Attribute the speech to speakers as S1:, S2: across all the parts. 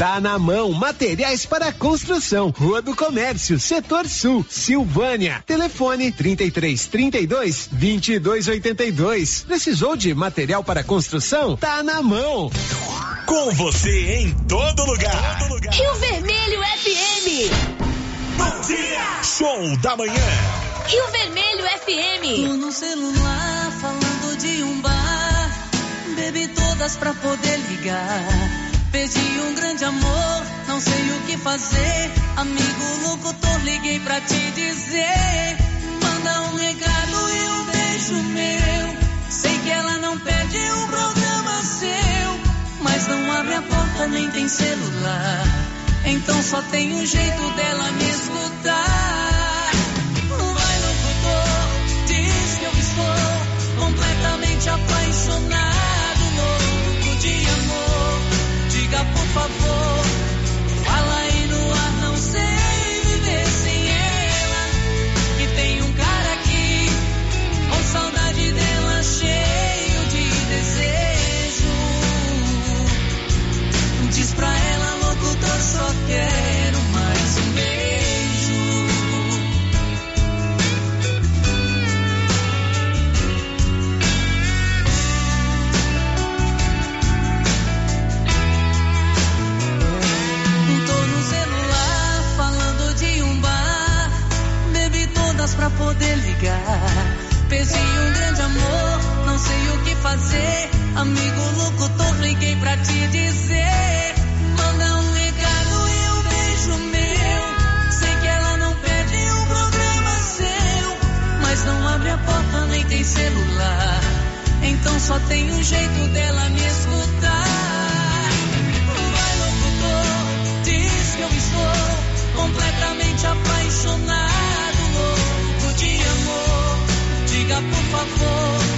S1: Tá na mão, materiais para construção, Rua do Comércio, Setor Sul, Silvânia. Telefone 33 32 22 82. Precisou de material para construção? Tá na mão.
S2: Com você em todo lugar. Todo lugar.
S3: Rio Vermelho FM.
S2: Bom dia. Show da manhã.
S3: Rio Vermelho FM.
S4: Tô no celular falando de um bar. Bebi todas pra poder ligar. Perdi um grande amor, não sei o que fazer. Amigo locutor, liguei pra te dizer. Manda um recado e um beijo meu. Sei que ela não perde um programa seu. Mas não abre a porta nem tem celular. Então só tem um jeito dela me escutar. Pra poder ligar. Perdi um grande amor, não sei o que fazer. Amigo locutor, liguei pra te dizer. Manda um recado e um beijo meu. Sei que ela não perde um programa seu. Mas não abre a porta nem tem celular. Então só tem um jeito dela me escutar. Vai locutor, diz que eu estou completamente apaixonado, Diga por favor,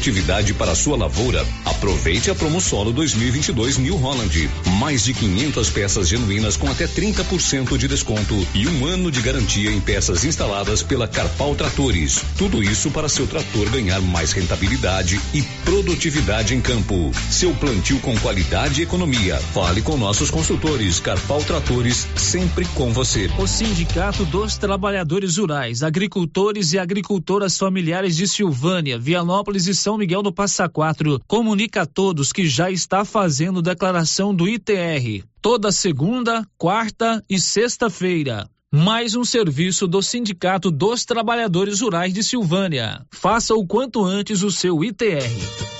S5: produtividade para sua lavoura? Aproveite a Promosolo 2022 New Holland. Mais de 500 peças genuínas com até 30% de desconto e um ano de garantia em peças instaladas pela Carpal Tratores. Tudo isso para seu trator ganhar mais rentabilidade e produtividade em campo. Seu plantio com qualidade e economia. Fale com nossos consultores. Carpal Tratores, sempre com você.
S6: O Sindicato dos Trabalhadores Rurais, Agricultores e Agricultoras Familiares de Silvânia, Vianópolis e São Miguel do Passa Quatro comunica a todos que já está fazendo declaração do ITR toda segunda, quarta e sexta-feira. Mais um serviço do Sindicato dos Trabalhadores Rurais de Silvânia. Faça o quanto antes o seu ITR.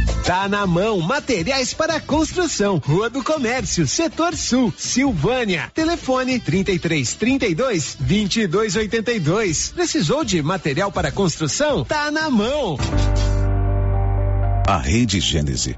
S1: Tá na mão Materiais para Construção, Rua do Comércio, Setor Sul, Silvânia. Telefone 33 32 22 82. Precisou de material para construção? Tá na mão.
S7: A Rede Gênese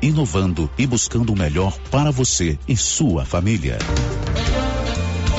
S7: inovando e buscando o melhor para você e sua família.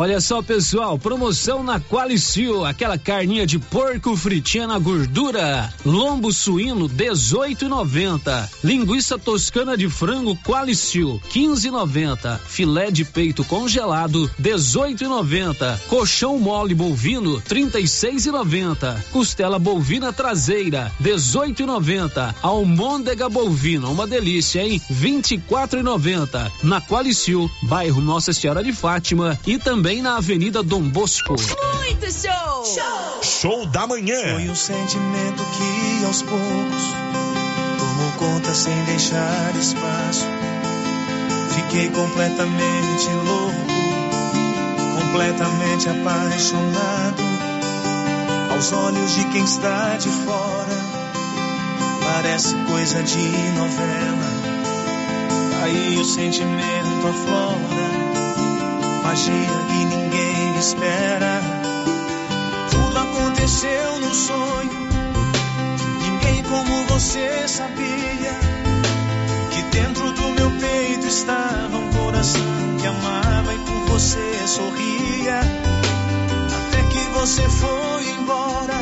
S6: Olha só, pessoal, promoção na Qualicil, aquela carninha de porco fritinha na gordura, lombo suíno 18,90, linguiça toscana de frango Qualicil 15,90, filé de peito congelado 18,90, colchão mole bovino 36,90, costela bovina traseira 18,90, almôndega bovina, uma delícia, hein? 24,90. Na Qualicil, bairro Nossa Senhora de Fátima e também também na Avenida Dom Bosco.
S3: Muito show!
S8: Show, show da manhã.
S9: Foi um sentimento que aos poucos tomou conta sem deixar espaço. Fiquei completamente louco, completamente apaixonado. Aos olhos de quem está de fora, parece coisa de novela. Aí o sentimento aflora magia que ninguém espera. Tudo aconteceu num sonho. Ninguém como você sabia que dentro do meu peito estava um coração que amava e por você sorria. Até que você foi embora,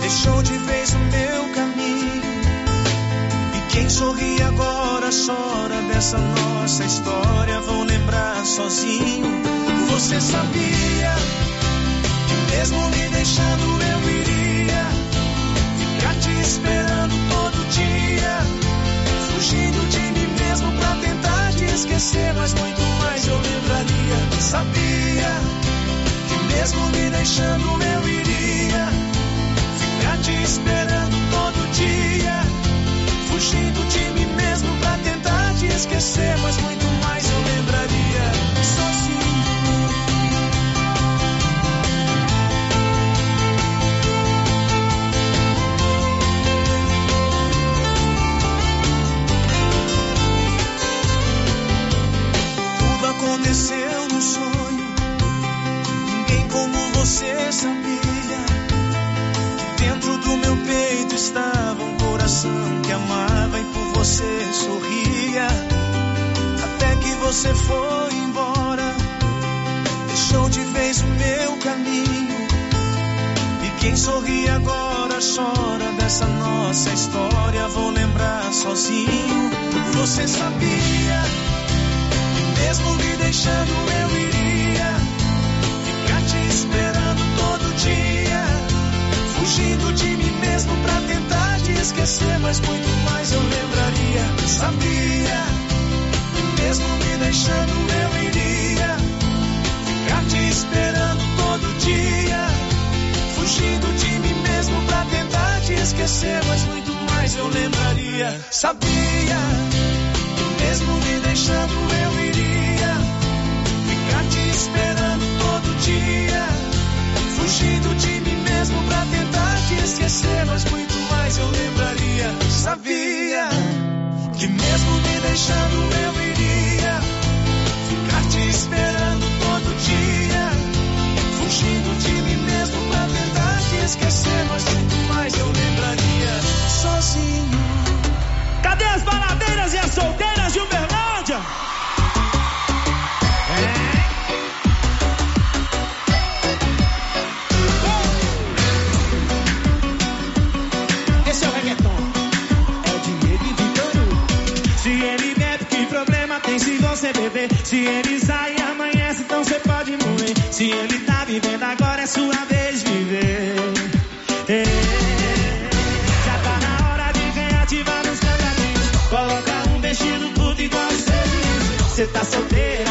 S9: deixou de vez o meu caminho. Quem sorri agora chora dessa nossa história. Vou lembrar sozinho. Você sabia que mesmo me deixando eu iria ficar te esperando todo dia, fugindo de mim mesmo pra tentar te esquecer, mas muito mais eu lembraria. Sabia que mesmo me deixando eu iria ficar te esperando fugindo de mim mesmo pra tentar te esquecer, mas muito mais eu lembraria. Sozinho. Tudo aconteceu no sonho. Ninguém como você sabia que dentro do meu peito estava um coração que amava você sorria. Até que você foi embora, deixou de vez o meu caminho. E quem sorri agora chora dessa nossa história. Vou lembrar sozinho. Você sabia que mesmo me deixando eu iria ficar te esperando todo dia, fugindo de mim mesmo pra tentar te esquecer, mas muito mais eu lembraria. Sabia que mesmo me deixando eu iria ficar te esperando todo dia, fugindo de mim mesmo pra tentar te esquecer, mas muito mais eu lembraria. Sabia mesmo me deixando eu iria ficar te esperando todo dia, fugindo de mim mesmo pra tentar te esquecer, mas muito mais eu lembraria. Sabia que mesmo me deixando eu iria ficar te esperando todo dia, fugindo de mim mesmo pra tentar te esquecer, mas muito mais eu lembraria. Sozinho.
S10: Cadê as baladeiras e as solteiras Se ele sai amanhece, então você pode morrer. Se ele tá vivendo agora, é sua vez de viver. Já tá na hora de ganhar, ativar nos cantadinhos. Coloca um vestido curto igual você diz. Você tá solteira,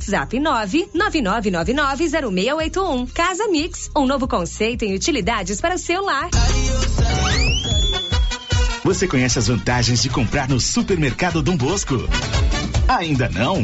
S11: 999990681. Casa Mix, um novo conceito em utilidades para o seu lar.
S12: Você conhece as vantagens de comprar no Supermercado Dom Bosco? Ainda não?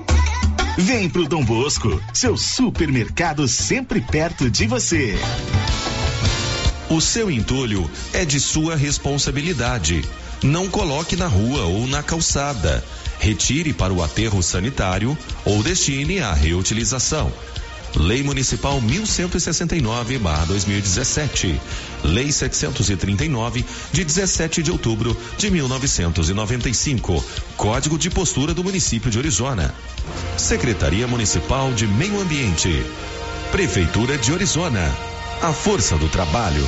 S12: Vem pro Dom Bosco, seu supermercado sempre perto de você.
S13: O seu entulho é de sua responsabilidade. Não coloque na rua ou na calçada. Retire para o aterro sanitário ou destine à reutilização. Lei Municipal 1169/2017. Lei 739 de 17 de outubro de 1995. Código de postura do município de Orizona. Secretaria Municipal de Meio Ambiente. Prefeitura de Orizona. A força do trabalho.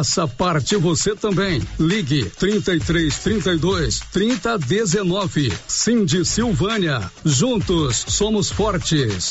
S14: Faça parte você também. Ligue 33 32 30 19. Cindy Silvânia. Juntos somos fortes.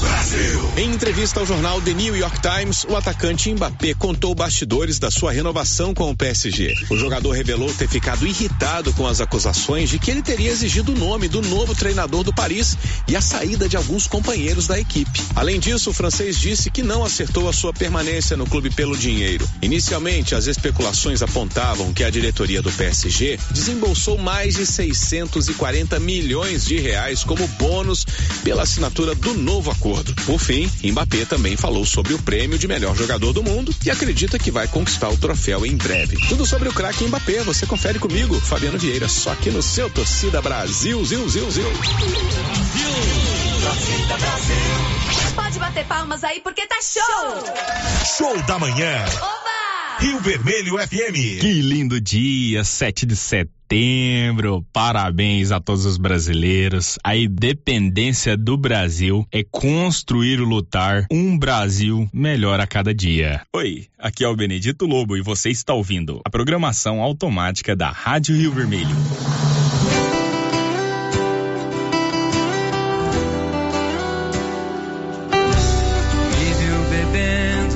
S15: Brasil. Em entrevista ao jornal The New York Times, o atacante Mbappé contou bastidores da sua renovação com o PSG. O jogador revelou ter ficado irritado com as acusações de que ele teria exigido o nome do novo treinador do Paris e a saída de alguns companheiros da equipe. Além disso, o francês disse que não acertou a sua permanência no clube pelo dinheiro. Inicialmente, as especulações apontavam que a diretoria do PSG desembolsou mais de 640 milhões de reais como bônus pela assinatura do
S16: no novo acordo. Por fim, Mbappé também falou sobre o prêmio de melhor jogador do mundo e acredita que vai conquistar o troféu em breve. Tudo sobre o craque Mbappé, você confere comigo, Fabiano Vieira, só aqui no seu Torcida Brasil, zil, zil, zil.
S3: Torcida Brasil. Pode bater palmas aí porque tá show.
S2: Show da manhã.
S3: Oba!
S2: Rio Vermelho FM.
S17: Que lindo dia, 7 de setembro. Parabéns a todos os brasileiros. A independência do Brasil é construir e lutar um Brasil melhor a cada dia. Oi, aqui é o Benedito Lobo e você está ouvindo a programação automática da Rádio Rio Vermelho.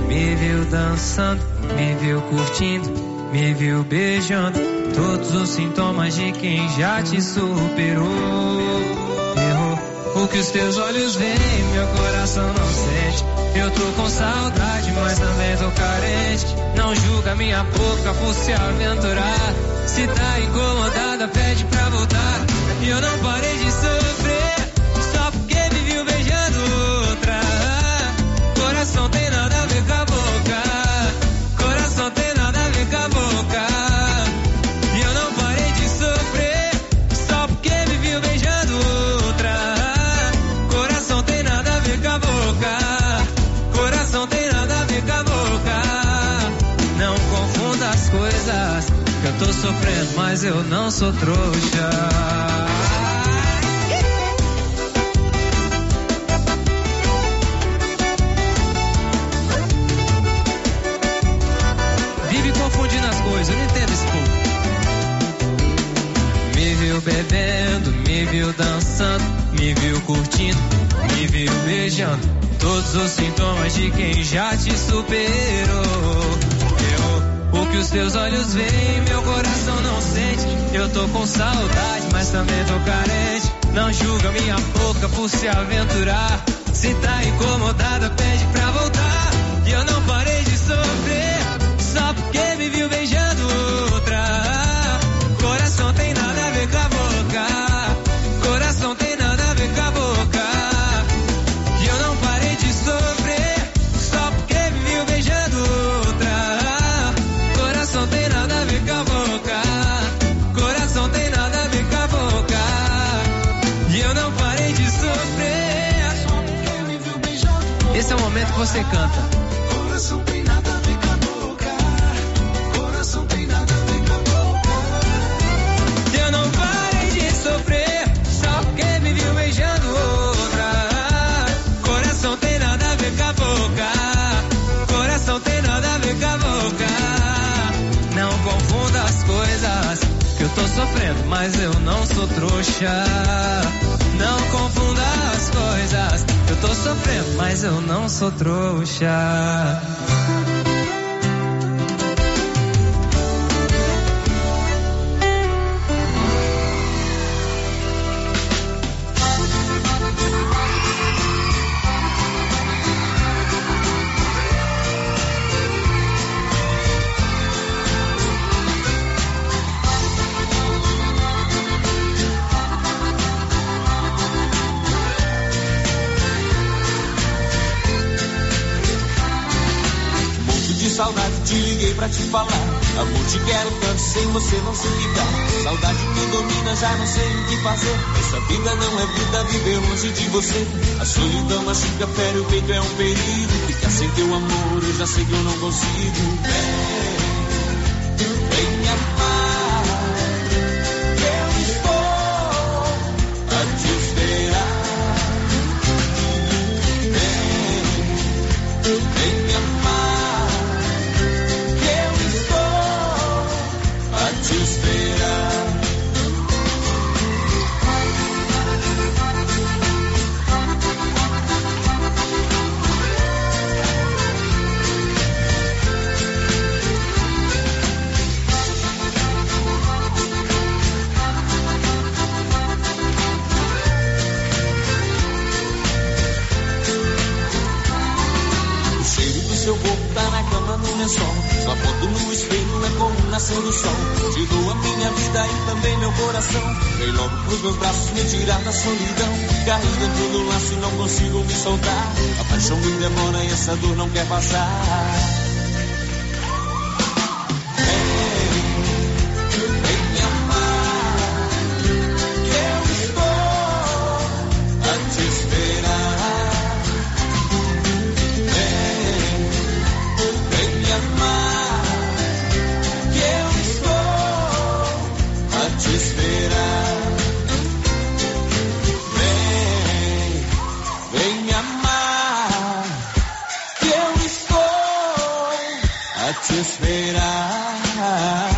S18: Me viu dançando, me viu curtindo, me viu beijando. Todos os sintomas de quem já te superou. O que os teus olhos veem, meu coração não sente. Eu tô com saudade, mas também tô carente. Não julga minha boca por se aventurar. Se tá incomodada, pede pra voltar. E eu não parei de sofrer. Sofrendo, mas eu não sou trouxa. Vive confundindo as coisas, eu não entendo esse povo. Me viu bebendo, me viu dançando, me viu curtindo, me viu beijando. Todos os sintomas de quem já te superou. Que os teus olhos veem, meu coração não sente. Eu tô com saudade, mas também tô carente. Não julga minha boca por se aventurar. Se tá incomodada, pede pra voltar. E eu não parei de sofrer. Só porque me viu beijando você canta.
S9: Coração tem nada a ver com a boca. Coração tem nada a ver com a boca.
S18: Eu não parei de sofrer, só porque me viu beijando outra. Coração tem nada a ver com a boca. Coração tem nada a ver com a boca. Não confunda as coisas, que eu tô sofrendo, mas eu não sou trouxa. Coisas, eu tô sofrendo, mas eu não sou trouxa.
S19: Falar. Amor, te quero tanto, sem você não sei ficar. Saudade me domina, já não sei o que fazer. Essa vida não é vida, viver longe de você. A solidão machuca, fere o peito, é um perigo. Ficar sem teu amor, eu já sei que eu não consigo. Vem, espera.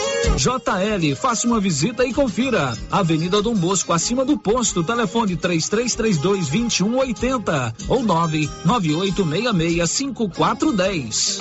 S6: JL, faça uma visita e confira. Avenida Dom Bosco, acima do posto, telefone 3332 2180 ou 99866 5410.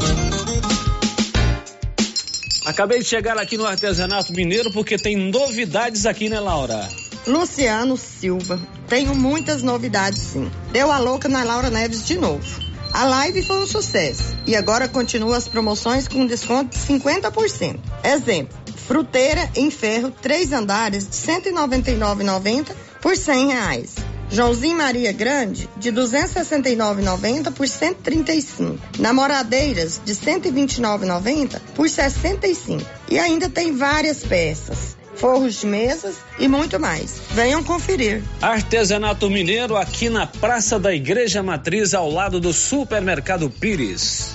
S20: Acabei de chegar aqui no Artesanato Mineiro porque tem novidades aqui, né, Laura?
S21: Luciano Silva. Tenho muitas novidades, sim. Deu a louca na Laura Neves de novo. A live foi um sucesso e agora continua as promoções com desconto de 50%. Exemplo, fruteira em ferro, três andares de R$ 199,90 por R$ reais. Joãozinho Maria Grande, de 269,90 por 135. Namoradeiras, de 129,90 por 65. E ainda tem várias peças forros de mesas e muito mais. Venham conferir.
S20: Artesanato Mineiro aqui na Praça da Igreja Matriz, ao lado do Supermercado Pires.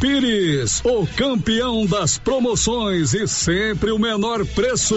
S14: Pires, o campeão das promoções e sempre o menor preço.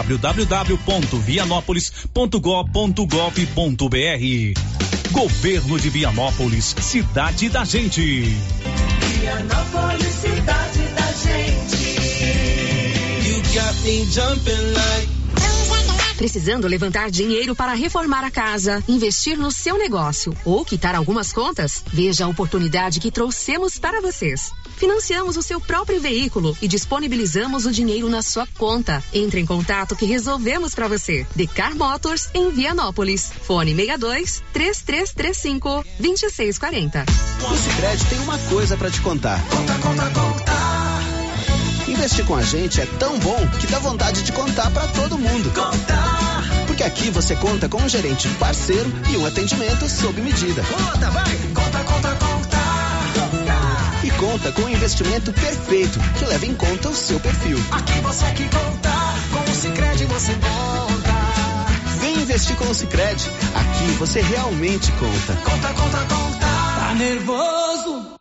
S22: www.vianópolis.gov.br. Governo de Vianópolis, cidade da gente.
S23: Vianópolis, cidade da gente. You got me jumping like
S11: Precisando levantar dinheiro para reformar a casa, investir no seu negócio ou quitar algumas contas? Veja a oportunidade que trouxemos para vocês. Financiamos o seu próprio veículo e disponibilizamos o dinheiro na sua conta. Entre em contato que resolvemos para você. Decar Motors em Vianópolis. Fone 62 3335 2640.
S24: O Sicredi tem uma coisa para te contar.
S23: Conta, conta, conta.
S24: Investir com a gente é tão bom que dá vontade de contar para todo mundo.
S23: Contar.
S24: Porque aqui você conta com um gerente parceiro e um atendimento sob medida.
S23: Conta, vai. Conta, conta, conta.
S24: Conta com um investimento perfeito que leva em conta o seu perfil.
S23: Aqui você que conta, com o Sicredi você conta.
S24: Vem investir com o Sicredi. Aqui você realmente conta.
S23: Conta, conta, conta. Tá nervoso?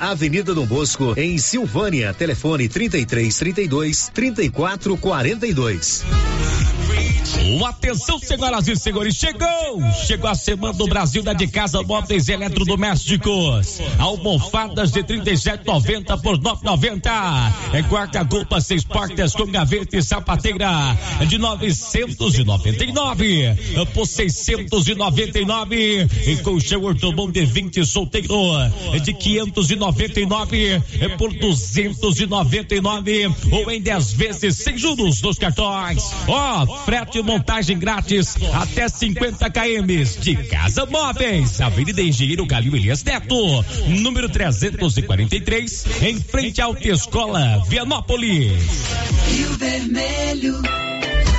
S25: Avenida Dom Bosco em Silvânia. Telefone 33 32 34 42.
S26: Atenção, senhoras e senhores, chegou! Chegou a semana do Brasil da de casa móveis eletrodomésticos. Almofadas de 37,90 por 9,90. É guarda-roupa seis portas com gaveta e sapateira de 999 por 699. E colchão ortobon de 20 solteiro de 599 por 299 ou em 10 vezes sem juros nos cartões. Ó, oh, frete montagem grátis até 50 km de Casa Móveis, Avenida Engenheiro Galil Elias Neto, número 343, em frente à Autoescola Vianópolis.
S23: Rio Vermelho.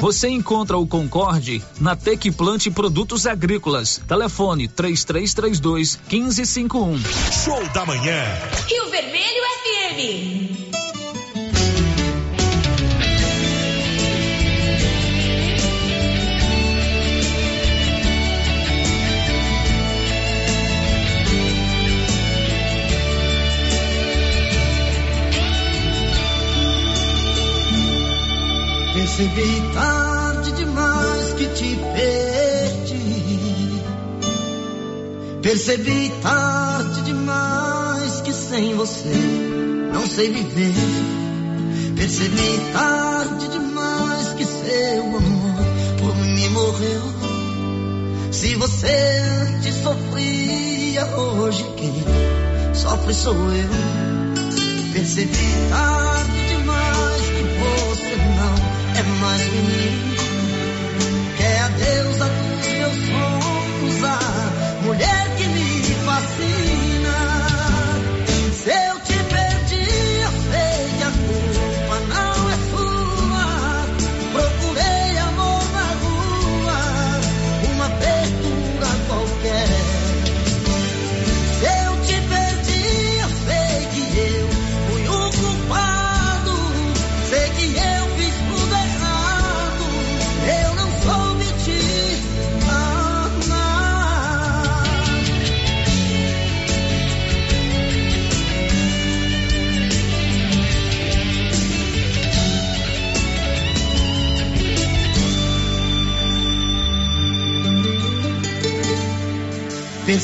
S6: Você encontra o Concorde na Tec Plante Produtos Agrícolas. Telefone 3332 1551.
S2: Show da manhã.
S3: Rio Vermelho FM.
S23: Percebi tarde demais que te perdi. Percebi tarde demais que sem você não sei viver. Percebi tarde demais que seu amor por mim morreu. Se você antes sofria, hoje quem sofre sou eu. Percebi tarde demais que você não é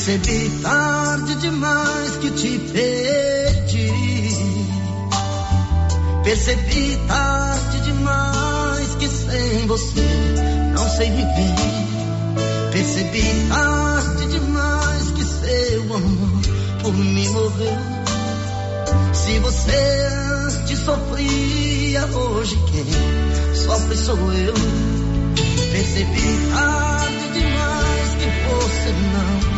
S23: Percebi tarde demais que te perdi. Percebi tarde demais que sem você não sei viver. Percebi tarde demais que seu amor por mim morreu. Se você antes sofria, hoje quem sofre sou eu. Percebi tarde demais que você não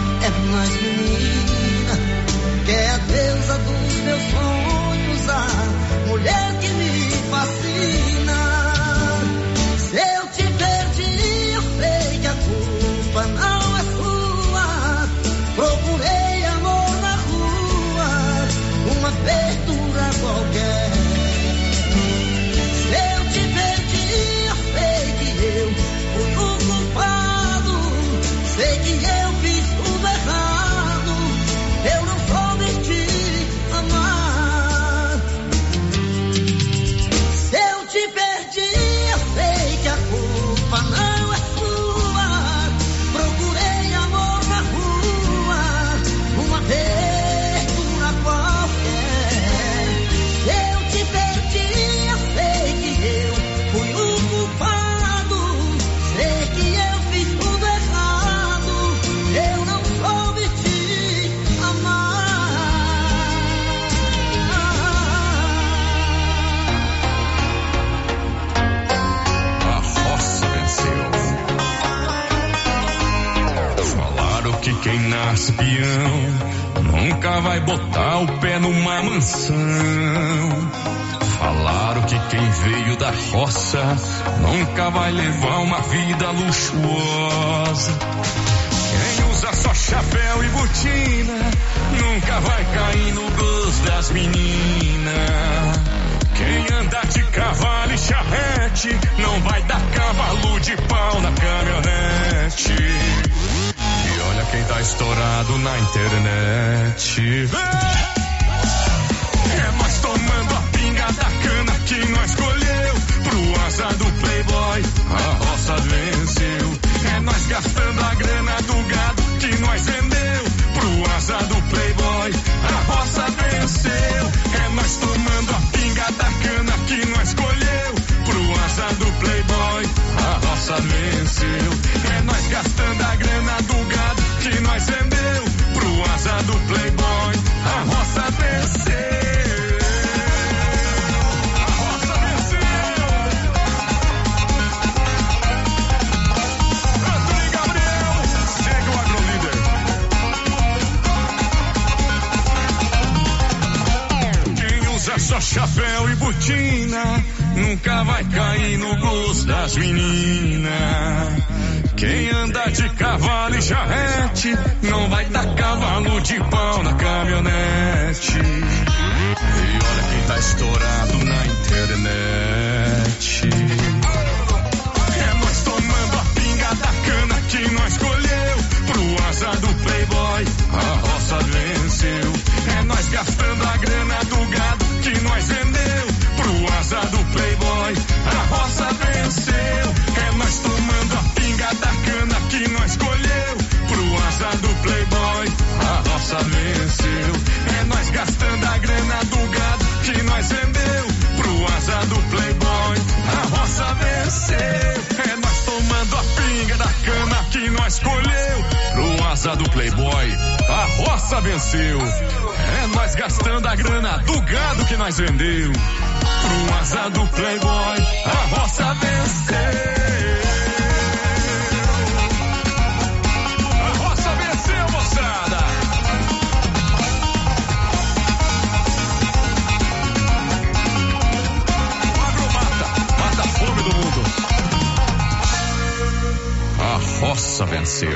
S23: mais menina, que é a deusa dos meus sonhos, a mulher que me fascina. Se eu te perdi, eu sei que a culpa não é sua. Procurei amor na rua, uma abertura qualquer.
S8: Roça nunca vai levar uma vida luxuosa. Quem usa só chapéu e botina nunca vai cair no gosto das meninas. Quem anda de cavalo e charrete não vai dar cavalo de pau na caminhonete. E olha quem tá estourado na internet. É nós tomando a pinga da cana que nós escolheu. Asa do playboy, a roça venceu. É nós gastando a grana do gado que nós vendeu. Pro asa do playboy, a roça venceu. É nós tomando a pinga da cana que nós escolheu. Pro asa do playboy, a roça venceu. Chapéu e botina nunca vai cair no gosto das meninas. Quem anda de cavalo e charrete não vai dar cavalo de pau na caminhonete. E olha quem tá estourado na internet. É nós tomando a pinga da cana que nós escolheu. Pro asa do playboy, a roça venceu. nossa venceu. É nós gastando a grana do gado que nós vendeu pro asa do playboy. A roça venceu. É nós tomando a pinga da cana que nós colheu pro asa do playboy. A roça venceu. É nós gastando a grana do gado que nós vendeu pro asa do playboy. A roça venceu. Praça venceu.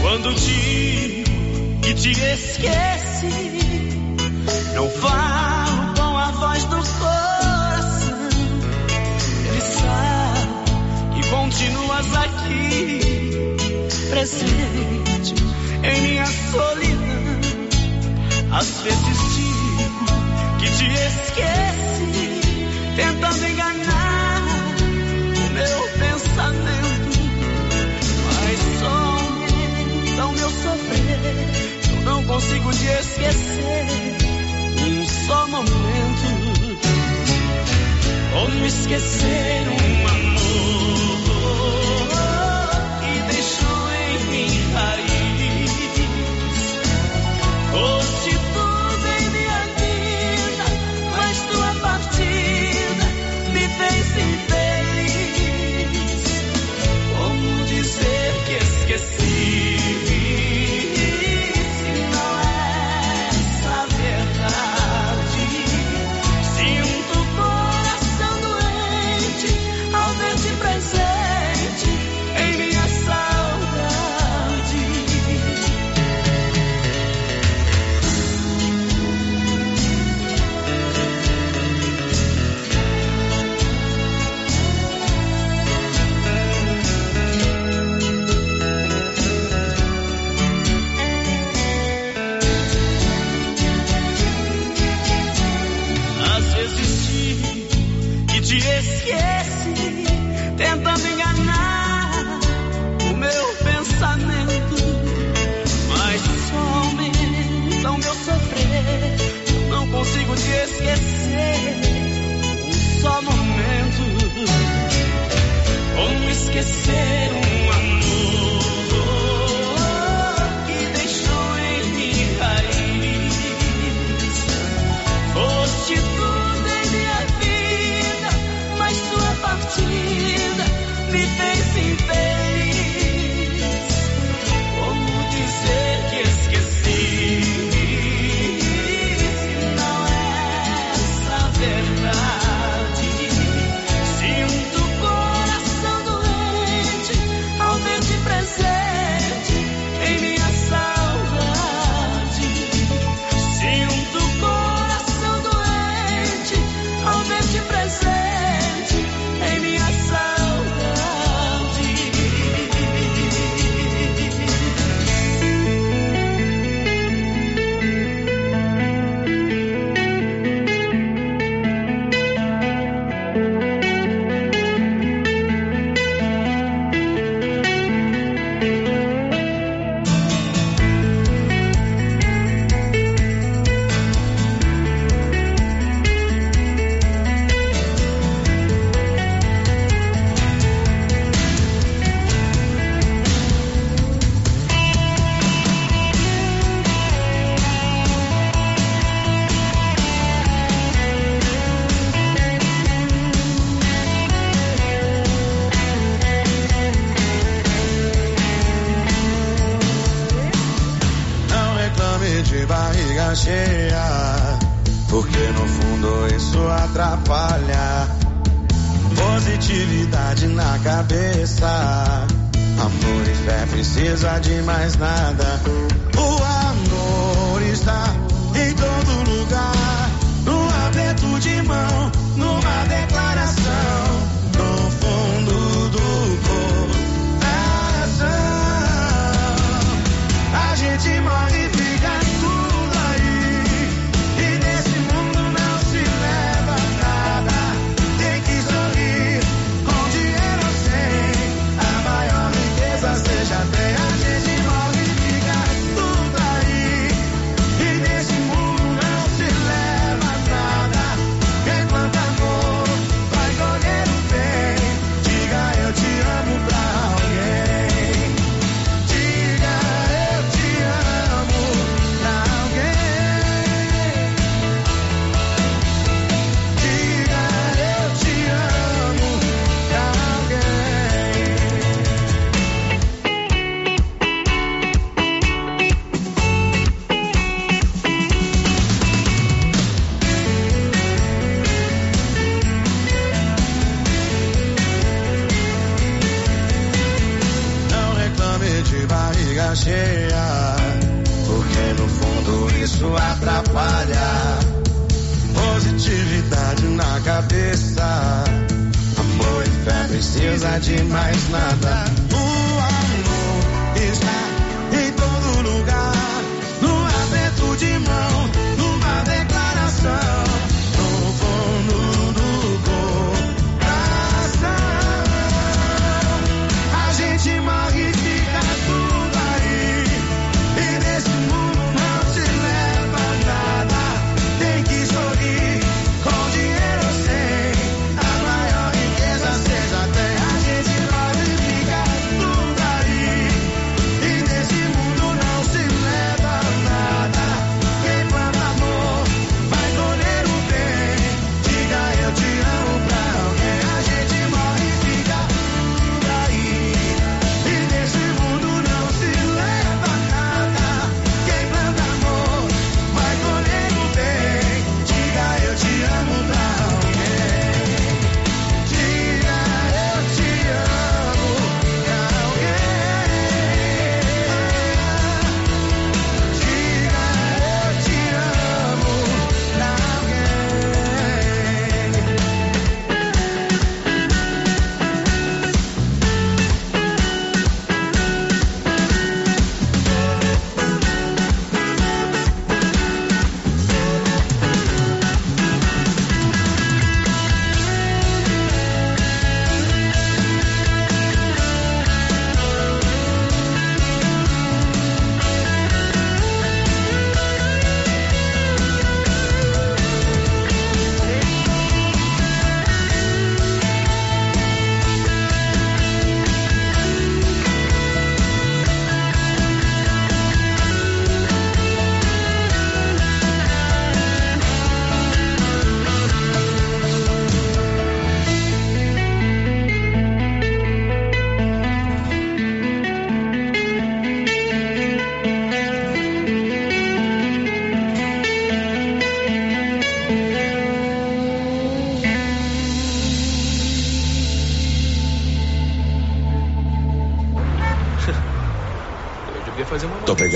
S27: Quando digo que te esqueço estás aqui, presente em minha solidão. Às vezes digo que te esqueci, tentando enganar o meu pensamento. Mas só ao meu sofrer, eu não consigo te esquecer. Um só momento, como esquecer um amor.
S28: cheia, porque no fundo isso atrapalha. Positividade na cabeça, amor e fé precisa de mais nada. O amor está em todo lugar, no aberto de mão.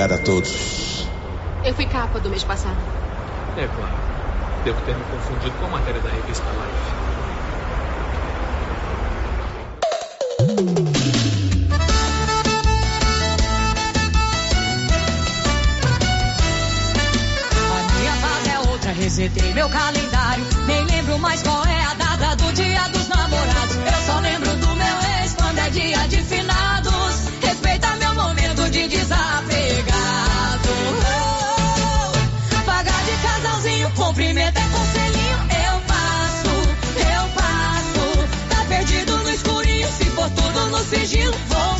S10: Obrigado a todos.
S3: Eu fui capa do mês passado.
S29: É claro. Devo ter me confundido com a matéria da revista Life.
S30: É resetei meu calendário. Nem lembro mais qual é a data do dia do sigilo, vou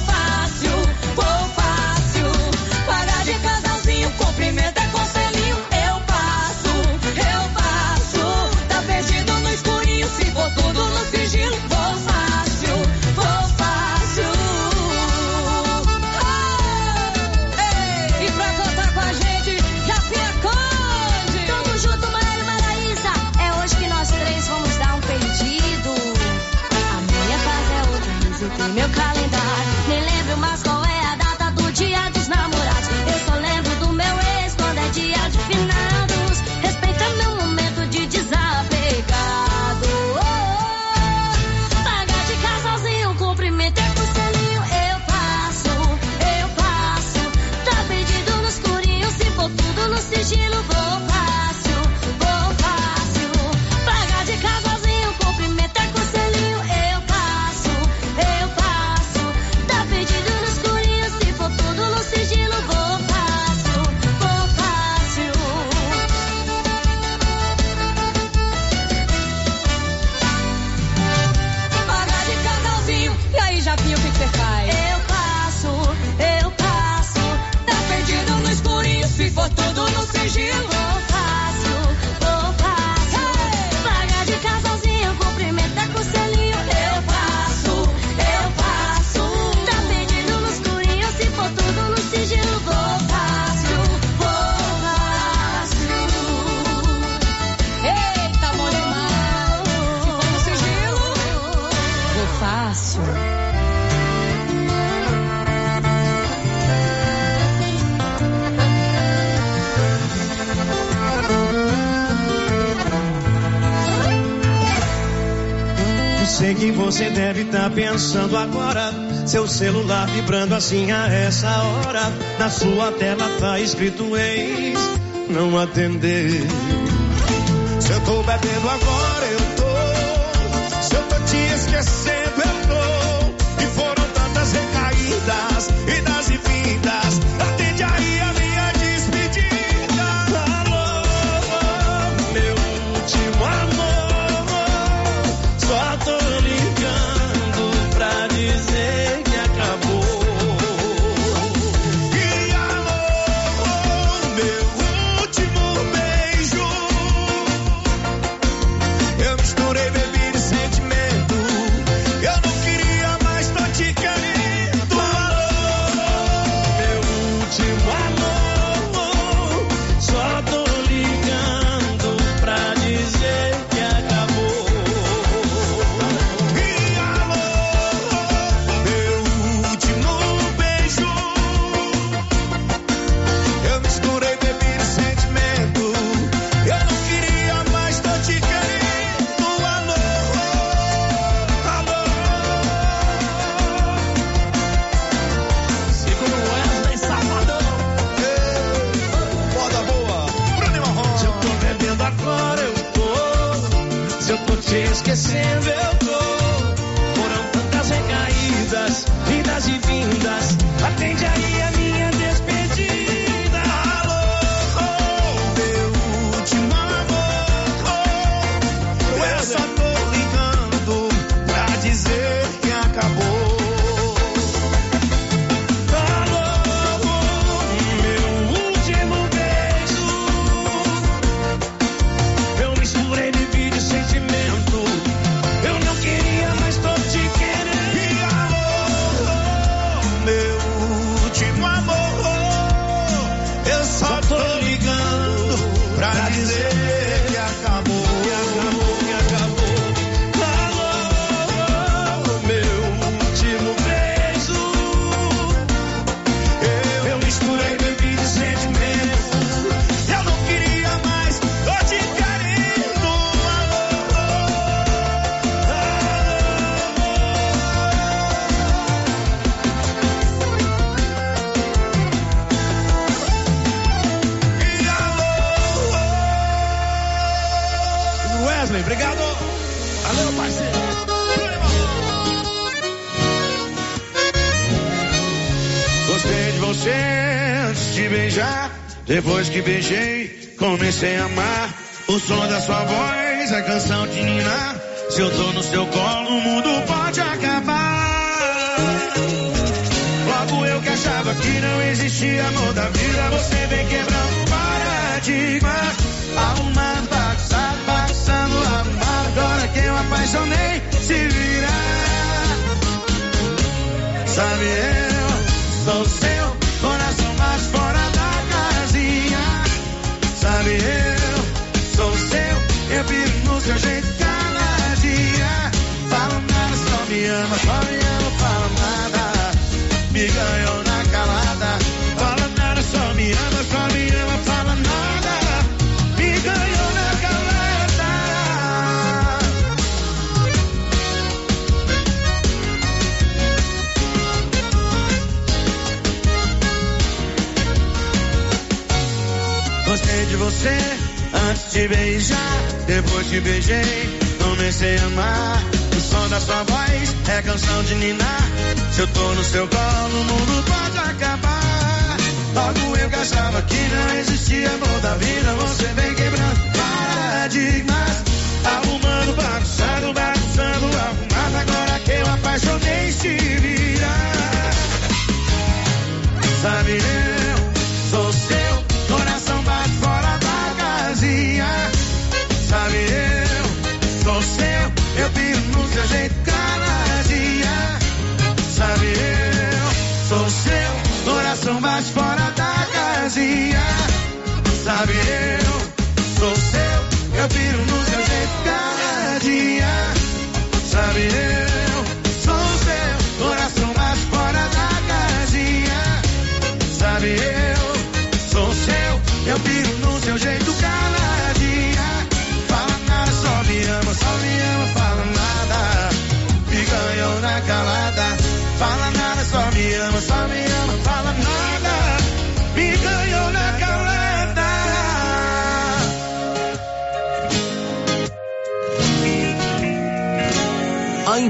S10: pensando agora. Seu celular vibrando assim a essa hora. Na sua tela tá escrito ex, não atender. Se eu tô bebendo agora beijei. te beijar, depois te beijei, comecei a amar. O som da sua voz é canção de ninar. Se eu tô no seu colo, o mundo pode acabar. Logo eu gastava achava que não existia amor da vida, você vem quebrando paradigmas. Arrumando, bagunçando, bagunçando, arrumado. Agora que eu apaixonei, se virar. Sabe, eu seu jeito cada dia. Sabe, eu sou seu coração mais fora da casinha. Sabe, eu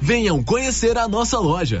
S31: Venham conhecer a nossa loja.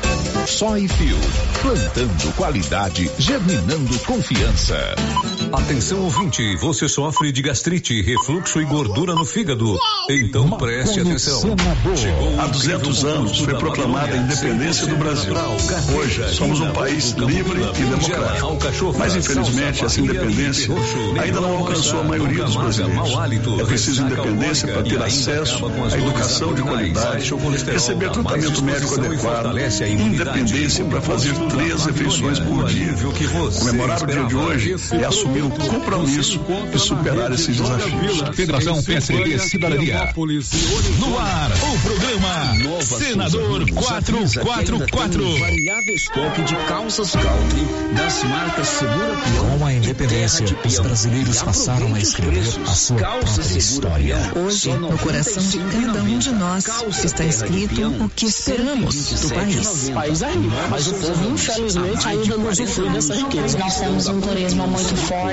S32: Soyfield, plantando qualidade, germinando confiança.
S33: Atenção ouvinte, você sofre de gastrite, refluxo e gordura no fígado. Então preste atenção.
S14: Há 200 anos foi proclamada a independência do Brasil. Hoje somos um país livre e democrático. Mas infelizmente essa independência ainda não alcançou a maioria dos brasileiros. É preciso independência para ter acesso à educação de qualidade, receber tratamento médico adequado, independência para fazer três refeições por dia. Comemorar o dia de hoje é assumir o compromisso de superar esses desafios.
S32: Federação PSDB Cidadania.
S33: No ar, o programa Senador 444.
S34: Variável estoque de calças country das marcas Segura Peão.
S35: Com a independência, os brasileiros passaram a escrever a sua própria história.
S36: Hoje, no coração de cada um de nós, está escrito o que esperamos do país.
S37: País é mas o povo, infelizmente, ainda não usufrui dessa riqueza.
S38: Nós temos um turismo muito forte,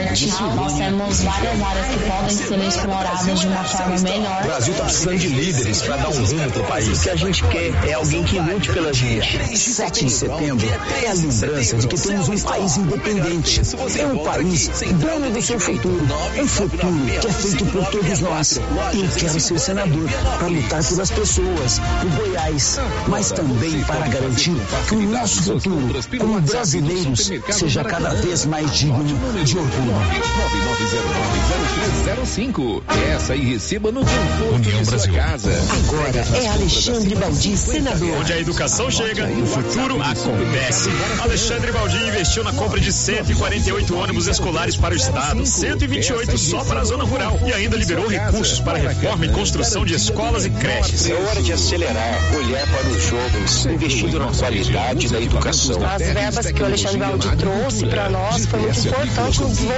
S38: nós temos várias áreas que podem ser exploradas de uma forma melhor.
S39: O Brasil está precisando de líderes para dar um rumo para o país.
S40: O que a gente quer é alguém que lute pela gente.
S41: 7 de setembro é a lembrança de que temos um país independente. É um país dono do seu futuro. Um futuro que é feito por todos nós. Eu quero ser senador para lutar pelas pessoas, por Goiás, mas também para garantir que o nosso futuro, como brasileiros, seja cada vez mais digno de orgulho.
S32: 99090305. Peça e receba no conforto
S35: União
S32: de sua
S35: Brasil.
S32: casa.
S36: Agora é Alexandre Baldi, senador.
S42: Onde a educação chega, o futuro acontece. Alexandre Baldi investiu na compra de 148 ônibus escolares para o estado, 128 só para a zona rural e ainda liberou recursos para reforma e construção de escolas e creches.
S43: É hora de acelerar, olhar para os jovens, investindo na qualidade da educação.
S37: As verbas que o Alexandre Baldi trouxe para nós foi muito importante no desenvolvimento.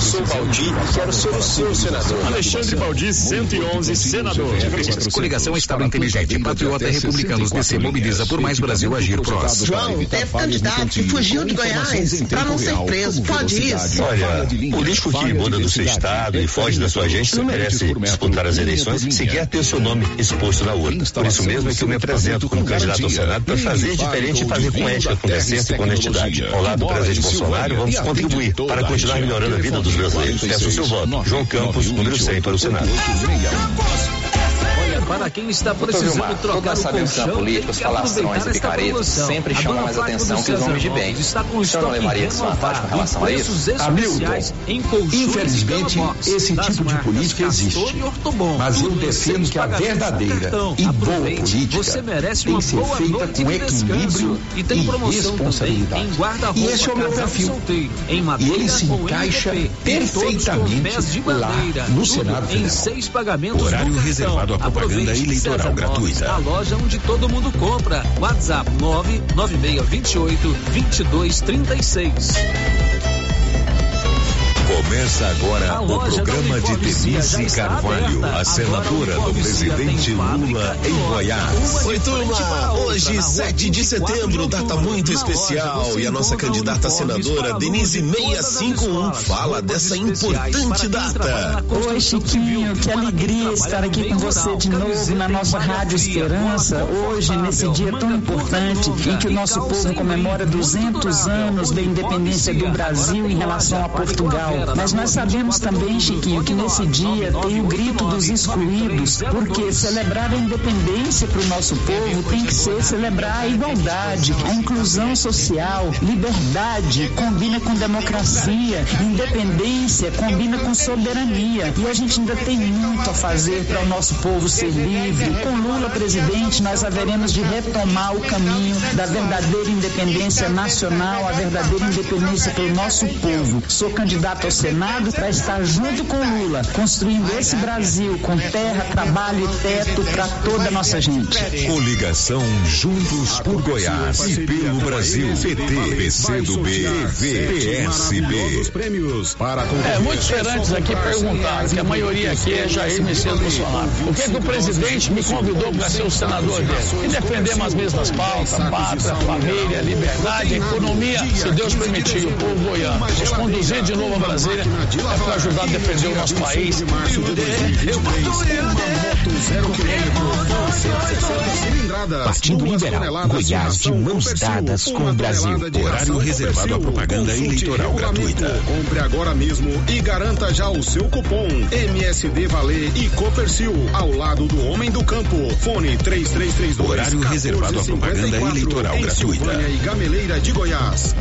S43: Sou Baldi, quero ser o seu senador.
S42: Alexandre Baldi, 111, senador.
S44: Coligação Estado Inteligente, Patriota Republicanos DC mobiliza por mais Brasil agir prós.
S36: João, teve candidato que fugiu de Goiás para não ser preso. Pode isso?
S43: Olha, político que muda do seu estado e foge da sua gente não merece disputar as eleições se quer ter seu nome exposto na urna. Por isso mesmo é que eu me apresento como candidato ao Senado para fazer diferente e fazer com ética, com decência e com honestidade. Ao lado do presidente Bolsonaro, vamos contribuir para continuar melhorando a vida dos brasileiros. Peço o seu voto. João Campos, número 100 para o Senado.
S6: Para quem está precisando
S45: Vilmar,
S6: trocar
S45: toda
S6: o
S45: essa atenção
S6: colchão, aproveitar
S45: falações e picaretas sempre chamam mais atenção que os homens de bem.
S6: Está com
S45: O senhor não levaria desvantagem com relação a isso?
S6: colchões
S13: Infelizmente, esse tipo de política existe. Mas eu defendo que a verdadeira e boa política tem que ser feita com equilíbrio.
S6: E tem
S13: e responsabilidade. E esse é o meu perfil. E ele se encaixa perfeitamente lá no Senado Federal.
S6: seis pagamentos
S13: Horário reservado à propaganda
S36: propaganda eleitoral gratuita.
S6: A loja onde todo mundo compra. WhatsApp 99628 2236.
S35: Começa agora o programa de Denise Carvalho, a senadora do presidente Lula em Goiás.
S31: Oi, turma. Hoje, 7 de setembro, data muito especial. E a nossa candidata a senadora, Denise 651, fala dessa importante data.
S46: Oi, Chiquinho. Que alegria estar aqui com você de novo na nossa Rádio Esperança. Hoje, nesse dia tão importante, em que o nosso povo comemora 200 anos da independência do Brasil em relação a Portugal. Mas nós sabemos também, Chiquinho, que nesse dia tem o grito dos excluídos, porque celebrar a independência para o nosso povo tem que ser celebrar a igualdade, a inclusão social, liberdade combina com democracia, independência combina com soberania. E a gente ainda tem muito a fazer para o nosso povo ser livre. Com Lula presidente, nós haveremos de retomar o caminho da verdadeira independência nacional, a verdadeira independência pelo nosso povo. Sou candidato ao Senado para estar junto com Lula, construindo esse Brasil com terra, trabalho e teto para toda a nossa gente.
S35: Coligação Juntos por Goiás e pelo Brasil. PT, PCdoB, PV, PSB.
S43: É, muitos feirantes aqui perguntaram, que a maioria aqui é Jair Messias Bolsonaro. Por que, que o presidente me convidou para ser o senador dele? E defendemos as mesmas pautas, pátria, família, liberdade, economia, se Deus permitir, o povo goiano. Nos conduzir de novo a Brasília é para ajudar a defender o nosso país.
S36: Partido Liberal, Goiás de mãos dadas com o Brasil.
S31: Horário reservado à propaganda eleitoral gratuita.
S13: Compre agora mesmo e garanta já o seu cupom MSD Valer e Copercil ao lado do Homem do Campo. Fone 3332.
S36: Horário reservado à propaganda eleitoral gratuita.
S13: Silvânia e Gameleira de Goiás.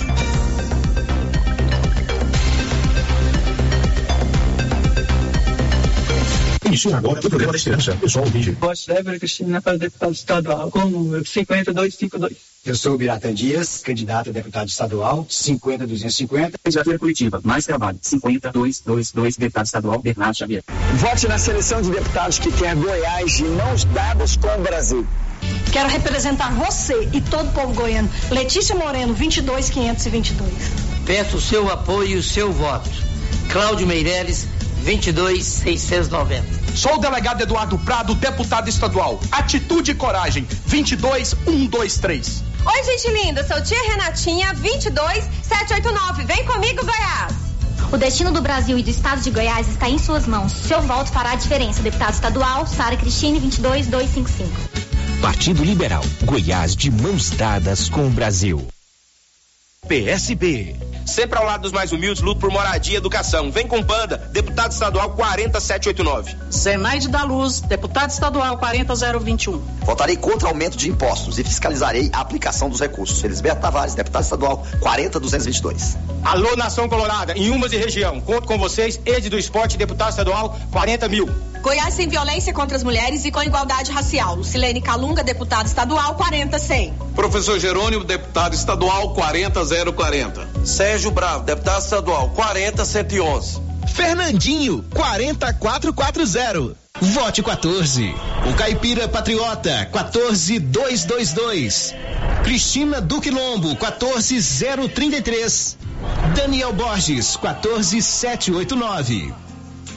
S47: Inicia agora o programa da Esperança. Pessoal, vídeo.
S48: Voz Débora Cristina para deputado estadual com o número 5252.
S49: Eu sou o Biratan Dias, candidato a deputado estadual, 50250.
S50: Candidatura coletiva, mais trabalho, 50222, deputado estadual, Bernardo Xavier.
S51: Vote na seleção de deputados que quer Goiás de mãos dadas com o Brasil.
S52: Quero representar você e todo o povo goiano. Letícia Moreno, 22522.
S53: Peço o seu apoio e o seu voto. Cláudio Meireles, 22690.
S54: Sou o delegado Eduardo Prado, deputado estadual. Atitude e coragem, 22123.
S55: Oi, gente linda, sou tia Renatinha, 22789. Vem comigo, Goiás.
S56: O destino do Brasil e do estado de Goiás está em suas mãos. Seu voto fará a diferença. Deputado estadual, Sara Cristine, 22255.
S36: Partido Liberal, Goiás de mãos dadas com o Brasil.
S57: PSB. Sempre ao lado dos mais humildes, luto por moradia e educação. Vem com Panda, deputado estadual 40789.
S58: Zenaide da Luz, deputado estadual 40021.
S59: Votarei contra aumento de impostos e fiscalizarei a aplicação dos recursos. Elisberto Tavares, deputado estadual 40222.
S10: Alô, Nação Colorada, em Umas e região. Conto com vocês, Ed do Esporte, deputado estadual 40 mil.
S55: Goiás sem violência contra as mulheres e com igualdade racial. Lucilene Calunga, deputado estadual 40100.
S60: Professor Jerônimo, deputado estadual 40040.
S61: Sérgio Bravo, deputado estadual 40111.
S62: Fernandinho, 40440. Vote 14. O Caipira Patriota, 14222. Cristina Duque Lombo, 14033. Daniel Borges, 14789.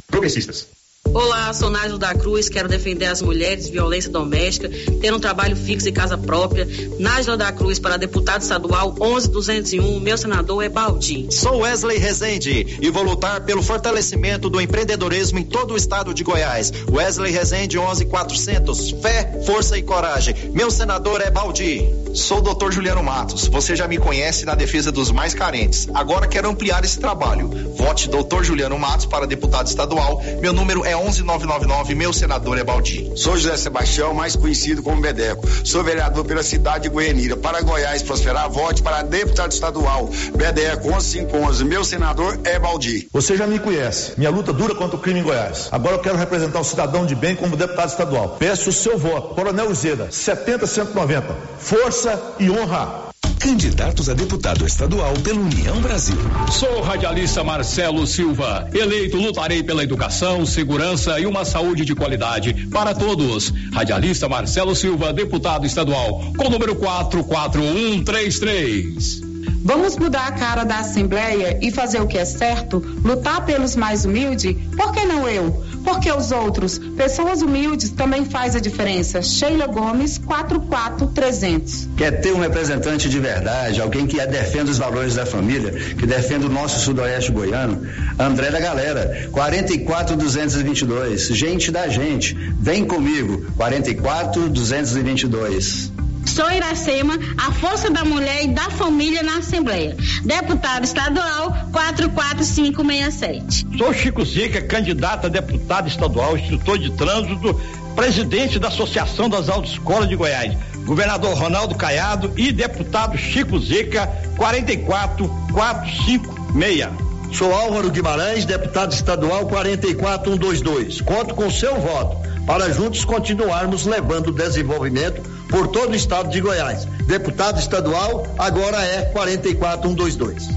S63: Progressistas.
S64: Olá, sou Nájio da Cruz, quero defender as mulheres, violência doméstica, ter um trabalho fixo e casa própria. Nájila da Cruz para deputado estadual 11201, meu senador é Baldi.
S65: Sou Wesley Rezende e vou lutar pelo fortalecimento do empreendedorismo em todo o estado de Goiás. Wesley Rezende 11400, fé, força e coragem. Meu senador é Baldi.
S66: Sou o Dr. Juliano Matos. Você já me conhece na defesa dos mais carentes. Agora quero ampliar esse trabalho. Vote Dr. Juliano Matos para deputado estadual. Meu número é 11999, meu senador é Baldi.
S67: Sou José Sebastião, mais conhecido como Bedeco. Sou vereador pela cidade de Goianira. Para Goiás prosperar, vote para deputado estadual. Bedeco 11511, meu senador é Baldi.
S68: Você já me conhece. Minha luta dura contra o crime em Goiás. Agora eu quero representar o cidadão de bem como deputado estadual. Peço o seu voto. Coronel Uzeda, 70 190. Força e honra.
S35: Candidatos a deputado estadual pela União Brasil.
S69: Sou radialista Marcelo Silva. Eleito, lutarei pela educação, segurança e uma saúde de qualidade para todos. Radialista Marcelo Silva, deputado estadual, com o número 44133.
S70: Vamos mudar a cara da Assembleia e fazer o que é certo? Lutar pelos mais humildes? Por que não eu? Porque os outros, pessoas humildes, também faz a diferença. Sheila Gomes, 44300.
S67: Quer ter um representante de verdade, alguém que defenda os valores da família, que defenda o nosso sudoeste goiano? André da Galera, 44222. Gente da gente. Vem comigo, 44222.
S71: Sou Iracema, a força da mulher e da família na Assembleia. Deputado estadual 44567.
S72: Sou Chico Zica, candidato a deputado estadual, instrutor de trânsito, presidente da Associação das Autoescolas de Goiás. Governador Ronaldo Caiado e deputado Chico Zica 44456.
S73: Sou Álvaro Guimarães, deputado estadual 44122. Conto com seu voto para juntos continuarmos levando desenvolvimento por todo o estado de Goiás. Deputado estadual agora é 44122.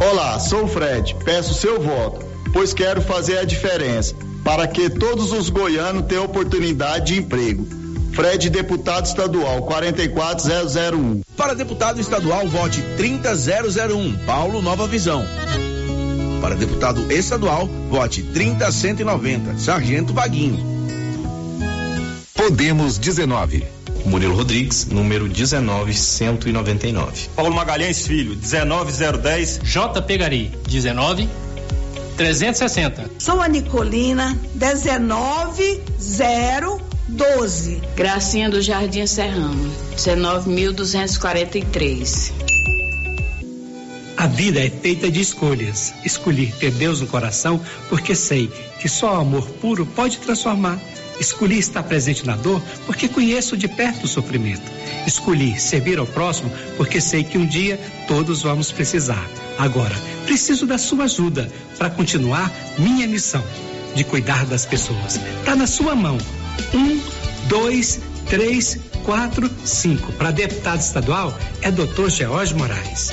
S74: Olá, sou o Fred. Peço seu voto, pois quero fazer a diferença para que todos os goianos tenham oportunidade de emprego. Fred, deputado estadual 44001.
S35: Para deputado estadual, vote 30001, Paulo Nova Visão. Para deputado estadual, vote 30190, Sargento Vaguinho. Podemos 19.
S75: Murilo Rodrigues, número 19199.
S76: Paulo Magalhães Filho, 19010.
S75: J. Pegari, 19 360.
S46: Sou a Nicolina, 19012.
S77: Gracinha do Jardim Serrano, 19243.
S27: A vida é feita de escolhas. Escolhi ter Deus no coração porque sei que só o amor puro pode transformar Escolhi estar presente na dor porque conheço de perto o sofrimento. Escolhi servir ao próximo porque sei que um dia todos vamos precisar. Agora, preciso da sua ajuda para continuar minha missão de cuidar das pessoas. Está na sua mão. Um, dois, três, quatro, cinco. Para deputado estadual é Dr. George Moraes.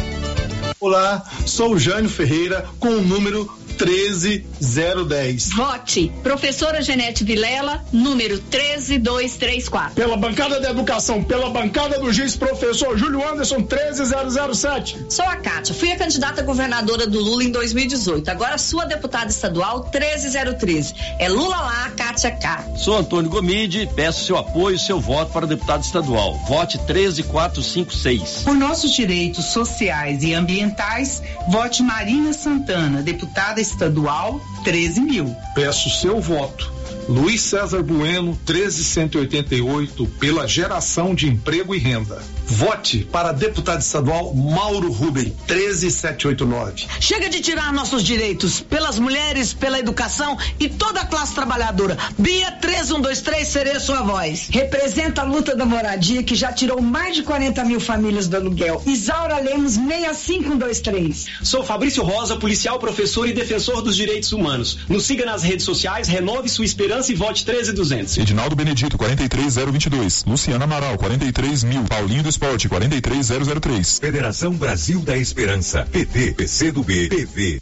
S74: Olá, sou o Jânio Ferreira com o número 13010.
S71: Vote. Professora Genete Vilela, número 13234.
S74: Pela bancada da educação, pela bancada do juiz professor Júlio Anderson 13007.
S71: Sou a Kátia, fui a candidata a governadora do Lula em 2018. Agora sua deputada estadual 13013. É Lula lá, Kátia cá.
S72: Sou Antônio Gomide, peço seu apoio e seu voto para deputado estadual. Vote 13456.
S70: Por nossos direitos sociais e ambientais, vote Marina Santana, deputada estadual 13 mil.
S74: Peço seu voto. Luiz César Bueno, 13188, pela geração de emprego e renda. Vote para deputado estadual Mauro Rubem, 13789.
S46: Chega de tirar nossos direitos pelas mulheres, pela educação e toda a classe trabalhadora. Bia 3123, serei sua voz. Representa a luta da moradia que já tirou mais de 40 mil famílias do aluguel. Isaura Lemos 65123.
S78: Sou Fabrício Rosa, policial, professor e defensor dos direitos humanos. Nos siga nas redes sociais, renove sua esperança e vote 13200.
S35: Edinaldo Benedito, 43022. Luciana Amaral, 43 mil. Paulinho do Esporte 43003. Federação Brasil da Esperança. PT, PCdoB, PV.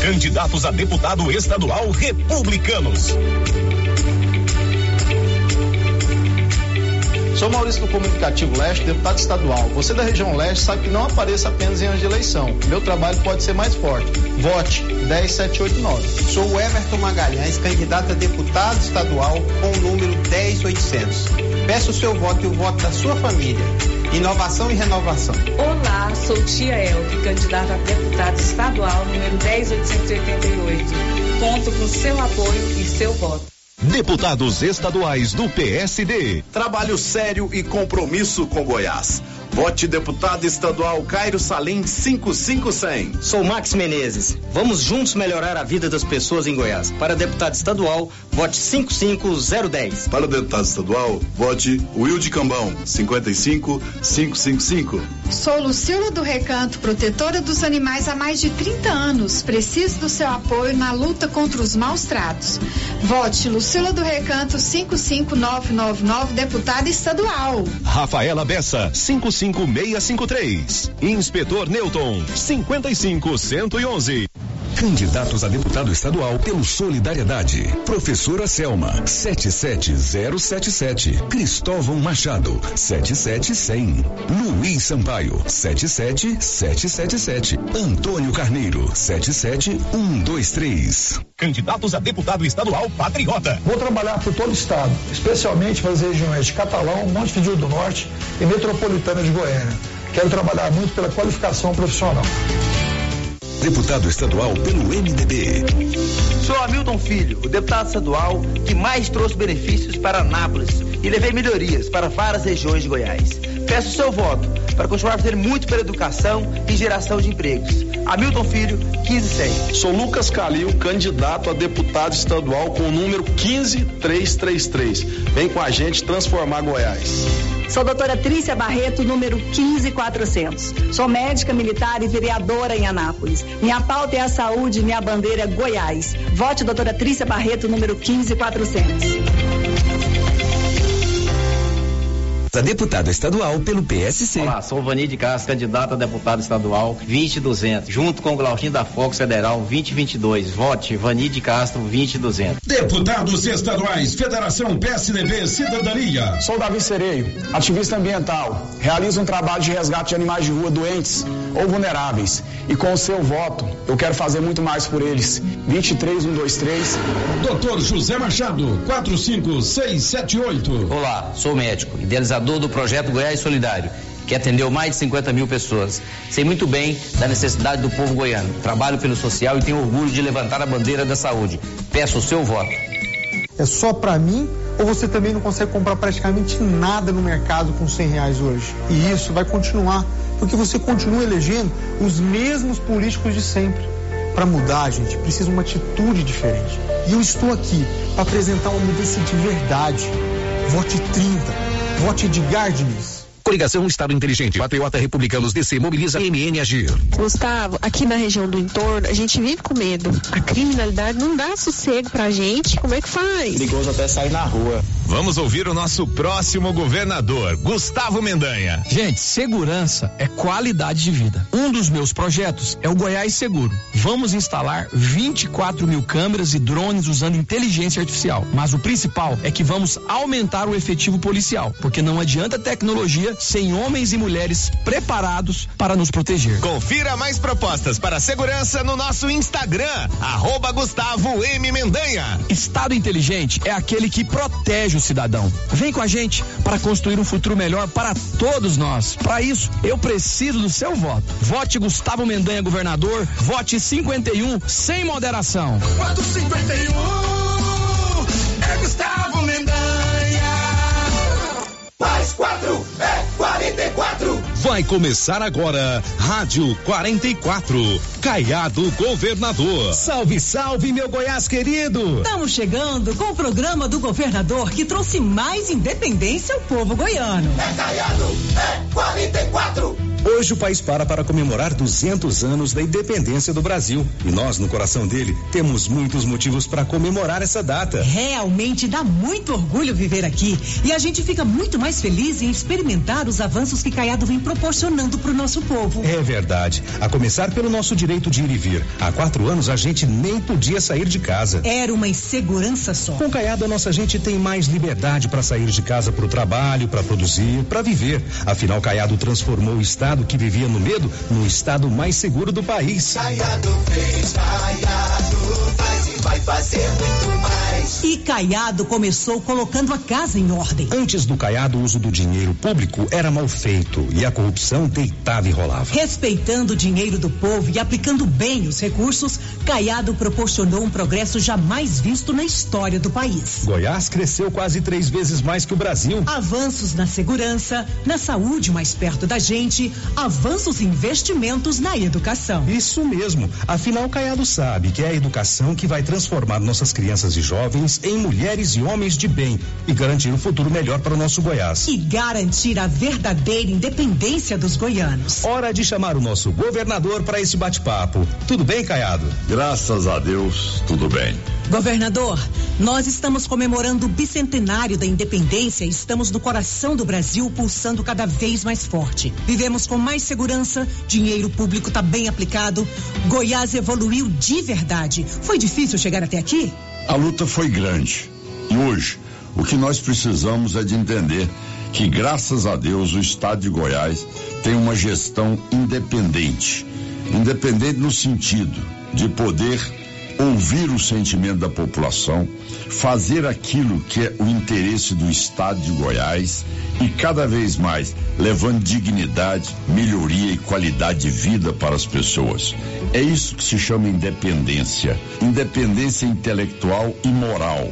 S35: Candidatos a deputado estadual republicanos.
S76: Sou Maurício do Comunicativo Leste, deputado estadual. Você da região leste sabe que não apareça apenas em anos de eleição. Meu trabalho pode ser mais forte. Vote 10789.
S79: Sou o Everton Magalhães, candidato a deputado estadual com o número 10800. Peço o seu voto e o voto da sua família. Inovação e renovação.
S77: Olá, sou tia Elke, candidata a deputado estadual número 10888. Conto com seu apoio e seu voto.
S35: Deputados estaduais do PSD.
S68: Trabalho sério e compromisso com Goiás. Vote deputado estadual Cairo Salim 55100.
S76: Sou Max Menezes. Vamos juntos melhorar a vida das pessoas em Goiás. Para deputado estadual, vote 55010.
S68: Para deputado estadual, vote Wilde Cambão 55555.
S80: Sou Lucila do Recanto, protetora dos animais há mais de 30 anos. Preciso do seu apoio na luta contra os maus tratos. Vote Lucila do Recanto 55999, deputada estadual.
S35: Rafaela Bessa 55
S68: 55653. Inspetor Newton 55111.
S35: Candidatos a deputado estadual pelo Solidariedade. Professora Selma, 77077. Cristóvão Machado, 77100. Luiz Sampaio, 77777. Antônio Carneiro, 77123.
S68: Candidatos a deputado estadual patriota.
S81: Vou trabalhar por todo o estado, especialmente para as regiões de Catalão, Monte Montevideo do Norte e Metropolitana de Goiânia. Quero trabalhar muito pela qualificação profissional
S35: deputado estadual pelo MDB.
S82: Sou Hamilton Filho, o deputado estadual que mais trouxe benefícios para Anápolis e levei melhorias para várias regiões de Goiás. Peço seu voto para continuar fazendo muito pela educação e geração de empregos. Hamilton Filho, 15100.
S83: Sou Lucas Calil, candidato a deputado estadual com o número 15333. Vem com a gente transformar Goiás.
S84: Sou doutora Trícia Barreto, número 15400. Sou médica militar e vereadora em Anápolis. Minha pauta é a saúde, minha bandeira é Goiás. Vote doutora Trícia Barreto, número 15400
S35: a deputado estadual pelo PSC.
S56: Olá, sou Vani de Castro, candidato a deputado estadual 20200, junto com o Glauquinho da Fox Federal 2022. Vote Vani de Castro 20200.
S68: Deputados estaduais, Federação PSDB Cidadania.
S81: Sou Davi Sereio, ativista ambiental. Realizo um trabalho de resgate de animais de rua doentes ou vulneráveis. E com o seu voto, eu quero fazer muito mais por eles. 23123.
S68: Doutor José Machado, 45678.
S56: Olá, sou médico, idealizador coordenador do projeto Goiás Solidário, que atendeu mais de 50 mil pessoas. Sei muito bem da necessidade do povo goiano. Trabalho pelo social e tenho orgulho de levantar a bandeira da saúde. Peço o seu voto.
S81: É só para mim ou você também não consegue comprar praticamente nada no mercado com 100 reais hoje? E isso vai continuar, porque você continua elegendo os mesmos políticos de sempre. Para mudar, gente, precisa uma atitude diferente. E eu estou aqui para apresentar uma mudança de verdade. Vote 30. Vote de Diniz.
S35: Coligação Estado Inteligente. Patriota Republicanos DC mobiliza MN Agir.
S84: Gustavo, aqui na região do entorno, a gente vive com medo. A criminalidade não dá sossego pra gente. Como é que faz?
S83: Perigoso até sair na rua.
S68: Vamos ouvir o nosso próximo governador, Gustavo Mendanha.
S85: Gente, segurança é qualidade de vida. Um dos meus projetos é o Goiás Seguro. Vamos instalar 24 mil câmeras e drones usando inteligência artificial. Mas o principal é que vamos aumentar o efetivo policial, porque não adianta tecnologia sem homens e mulheres preparados para nos proteger.
S68: Confira mais propostas para segurança no nosso Instagram, arroba Gustavo M. Mendanha.
S85: Estado inteligente é aquele que protege Seja o cidadão. Vem com a gente para construir um futuro melhor para todos nós. Para isso, eu preciso do seu voto. Vote Gustavo Mendanha, governador. Vote 51 sem moderação.
S68: 451 Vai começar agora, Rádio 44, Caiado Governador.
S85: Salve, salve, meu Goiás querido!
S84: Estamos chegando com o programa do governador que trouxe mais independência ao povo goiano.
S68: É Caiado, é 44.
S35: Hoje o país para para comemorar 200 anos da independência do Brasil. E nós, no coração dele, temos muitos motivos para comemorar essa data.
S84: Realmente dá muito orgulho viver aqui. E a gente fica muito mais feliz em experimentar os avanços que Caiado vem proporcionando para o nosso povo.
S35: É verdade. A começar pelo nosso direito de ir e vir. Há quatro anos a gente nem podia sair de casa.
S84: Era uma insegurança só.
S35: Com Caiado a nossa gente tem mais liberdade para sair de casa para o trabalho, para produzir, para viver. Afinal, Caiado transformou o Estado estado que vivia no medo no estado mais seguro do país.
S68: Caiado fez, Caiado faz e vai fazer muito mais.
S84: E Caiado começou colocando a casa em ordem.
S35: Antes do Caiado, o uso do dinheiro público era mal feito e a corrupção deitava e rolava.
S84: Respeitando o dinheiro do povo e aplicando bem os recursos, Caiado proporcionou um progresso jamais visto na história do país.
S35: Goiás cresceu quase três vezes mais que o Brasil.
S84: Avanços na segurança, na saúde mais perto da gente, avanços e investimentos na educação.
S35: Isso mesmo. Afinal, Caiado sabe que é a educação que vai transformar nossas crianças e jovens em mulheres e homens de bem e garantir um futuro melhor para o nosso Goiás.
S84: E garantir a verdadeira independência dos goianos.
S35: Hora de chamar o nosso governador para esse bate-papo. Tudo bem, Caiado?
S86: Graças a Deus, tudo bem.
S84: Governador, nós estamos comemorando o bicentenário da independência e estamos no coração do Brasil pulsando cada vez mais forte. Vivemos com mais segurança, dinheiro público está bem aplicado, Goiás evoluiu de verdade. Foi difícil chegar até aqui?
S86: A luta foi grande. E hoje, o que nós precisamos é de entender que, graças a Deus, o estado de Goiás tem uma gestão independente. Independente no sentido de poder ouvir o sentimento da população, fazer aquilo que é o interesse do estado de Goiás e cada vez mais levando dignidade, melhoria e qualidade de vida para as pessoas. É isso que se chama independência. Independência intelectual e moral.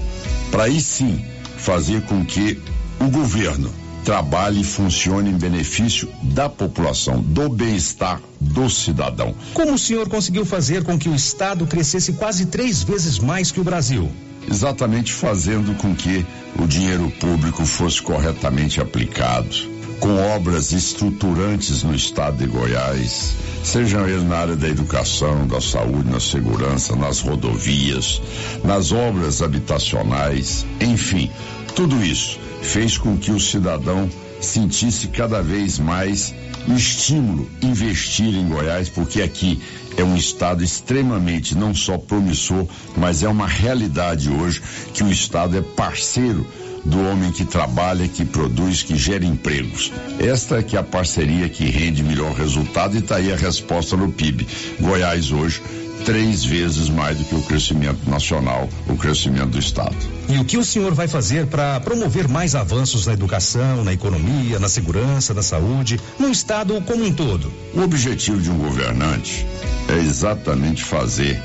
S86: Para aí sim fazer com que o governo trabalhe e funcione em benefício da população, do bem-estar do cidadão.
S35: Como o senhor conseguiu fazer com que o Estado crescesse quase três vezes mais que o Brasil?
S86: Exatamente fazendo com que o dinheiro público fosse corretamente aplicado, com obras estruturantes no estado de Goiás, sejam eles na área da educação, da saúde, na segurança, nas rodovias, nas obras habitacionais, enfim, tudo isso fez com que o cidadão sentisse cada vez mais um estímulo investir em Goiás, porque aqui é um estado extremamente não só promissor, mas é uma realidade hoje que o estado é parceiro do homem que trabalha, que produz, que gera empregos. Esta é que é a parceria que rende melhor resultado e está aí a resposta no PIB. Goiás hoje três vezes mais do que o crescimento nacional, o crescimento do Estado.
S35: E o que o senhor vai fazer para promover mais avanços na educação, na economia, na segurança, na saúde, no Estado como um todo?
S86: O objetivo de um governante é exatamente fazer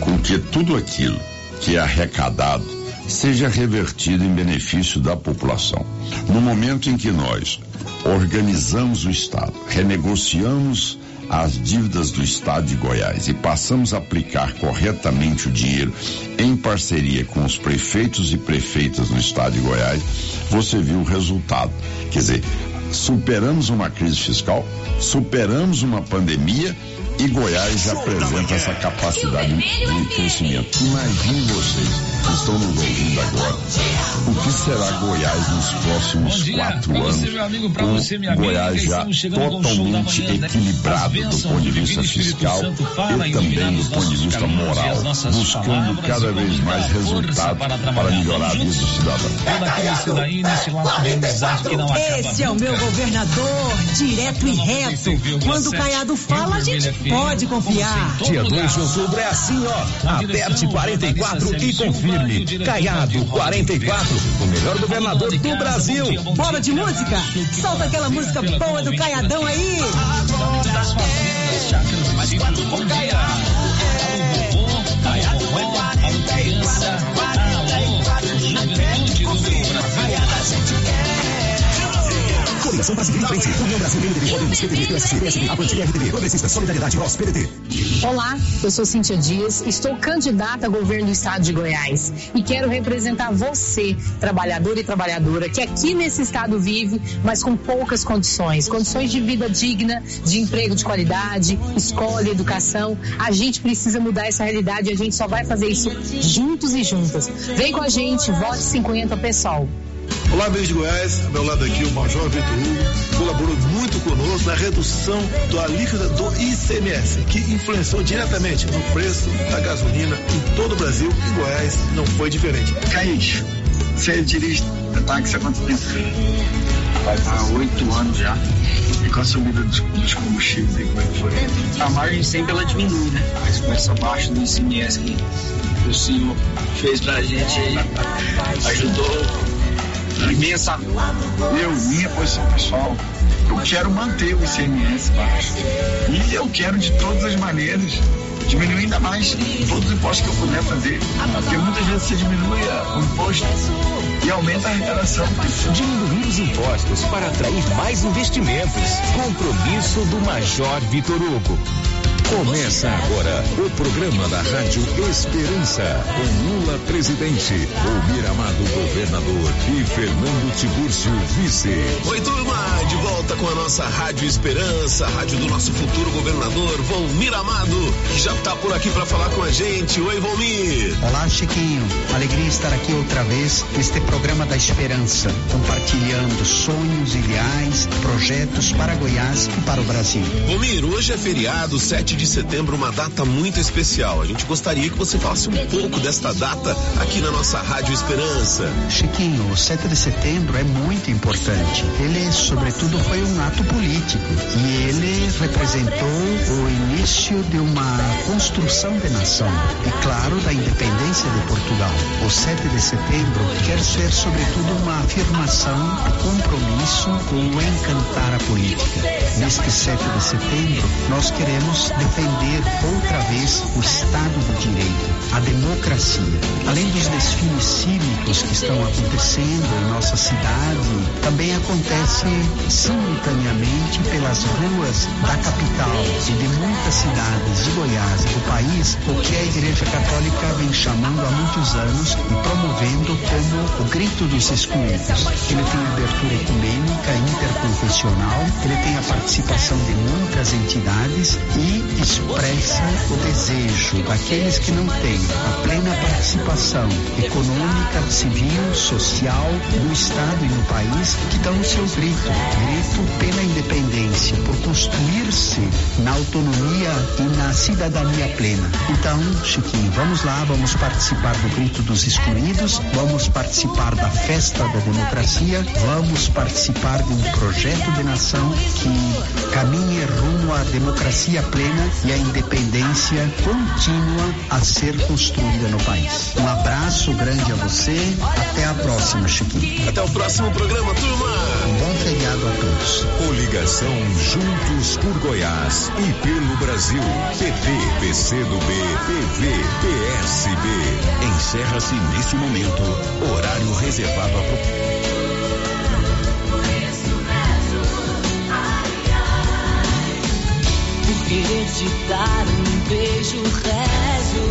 S86: com que tudo aquilo que é arrecadado seja revertido em benefício da população. No momento em que nós organizamos o Estado, renegociamos as dívidas do Estado de Goiás e passamos a aplicar corretamente o dinheiro em parceria com os prefeitos e prefeitas do Estado de Goiás, você viu o resultado. Quer dizer, superamos uma crise fiscal, superamos uma pandemia e Goiás já apresenta essa capacidade de crescimento. Imagine vocês que estão nos ouvindo agora. O que será Goiás nos próximos quatro anos? Com Goiás já totalmente equilibrado do ponto de vista fiscal e também do ponto de vista moral, buscando cada vez mais resultados para melhorar a vida do cidadão.
S84: Esse é o meu governador, direto e reto. Quando o Caiado fala, a gente pode confiar.
S35: Dia 2 de outubro é assim, ó. Aperte 44 e confirme. Caiado 44, o melhor governador do Brasil.
S84: Bora de música? Solta aquela música boa do Caiadão aí.
S87: Mas quando for Caiado, Caiado é 40
S35: Coligação para seguir em frente. União Brasil, MDB, Podemos, PTB, PSC, PSB, Avante, RDB, Progressista, Solidariedade, Nós, PDT.
S46: Olá, eu sou Cíntia Dias, estou candidata a governo do estado de Goiás e quero representar você, trabalhador e trabalhadora, que aqui nesse estado vive, mas com poucas condições, condições de vida digna, de emprego de qualidade, escola, educação. A gente precisa mudar essa realidade e a gente só vai fazer isso juntos e juntas. Vem com a gente, vote 50 pessoal.
S68: Olá, amigos de Goiás, ao meu lado aqui o Major Vitor Hugo, colaborou muito conosco na redução da alíquota do ICMS, que influenciou diretamente no preço da gasolina em todo o Brasil e Goiás não foi diferente.
S43: Kaique, você dirige táxi há quanto tempo?
S88: Vai para oito anos já.
S43: E com a subida dos, dos combustíveis aí, como é que foi?
S88: A margem sempre ela diminui, né? Mas com essa baixa do ICMS que o senhor fez pra gente aí, ajudou imensamente.
S43: Eu, minha posição pessoal, eu quero manter o ICMS baixo. E eu quero, de todas as maneiras, diminuir ainda mais todos os impostos que eu puder fazer. Porque muitas vezes você diminui o imposto e aumenta a arrecadação.
S35: Diminuir os impostos para atrair mais investimentos. Compromisso do Major Vitor Hugo.
S89: Começa agora o programa da Rádio Esperança, com Lula presidente, Almir Amado governador e Fernando Tiburcio vice.
S90: Oi, turma, de volta com a nossa Rádio Esperança, rádio do nosso futuro governador, Volmir Amado, que já está por aqui para falar com a gente. Oi, Volmir.
S91: Olá, Chiquinho. Alegria estar aqui outra vez neste programa da Esperança, compartilhando sonhos, ideais, projetos para Goiás e para o Brasil.
S90: Volmir, hoje é feriado, 7 de setembro, uma data muito especial. A gente gostaria que você falasse um pouco desta data aqui na nossa Rádio Esperança.
S91: Chiquinho, o 7 de setembro é muito importante. Ele, sobretudo, foi um ato político e ele representou o início de uma construção de nação e, claro, da independência de Portugal. O 7 de setembro quer ser, sobretudo, uma afirmação, compromisso com o encantar a política. Neste 7 de setembro, nós queremos defender outra vez o Estado do Direito, a democracia. Além dos desfiles cívicos que estão acontecendo em nossa cidade, também acontece simultaneamente pelas ruas da capital e de muitas cidades de Goiás e do país, o que a Igreja Católica vem chamando há muitos anos e promovendo como o grito dos excluídos. Ele tem abertura ecumênica, interconfessional, ele tem a participação de muitas entidades e expressa o desejo daqueles que não têm a plena participação econômica, civil, social no Estado e no país, que dão o seu grito, grito pela independência, por construir-se na autonomia e na cidadania plena. Então, Chiquinho, vamos lá, vamos participar do grito dos excluídos, vamos participar da festa da democracia, vamos participar de um projeto de nação que caminhe rumo à democracia plena e à independência contínua a ser construída no país. Um abraço grande a você, até a próxima, Chiquinho.
S90: Até o próximo programa, turma.
S91: Um bom feriado a todos.
S89: Coligação Juntos por Goiás e pelo Brasil. PT, PCdoB, PV, PSB. Encerra-se neste momento horário reservado a
S92: querer te dar um beijo, rezo.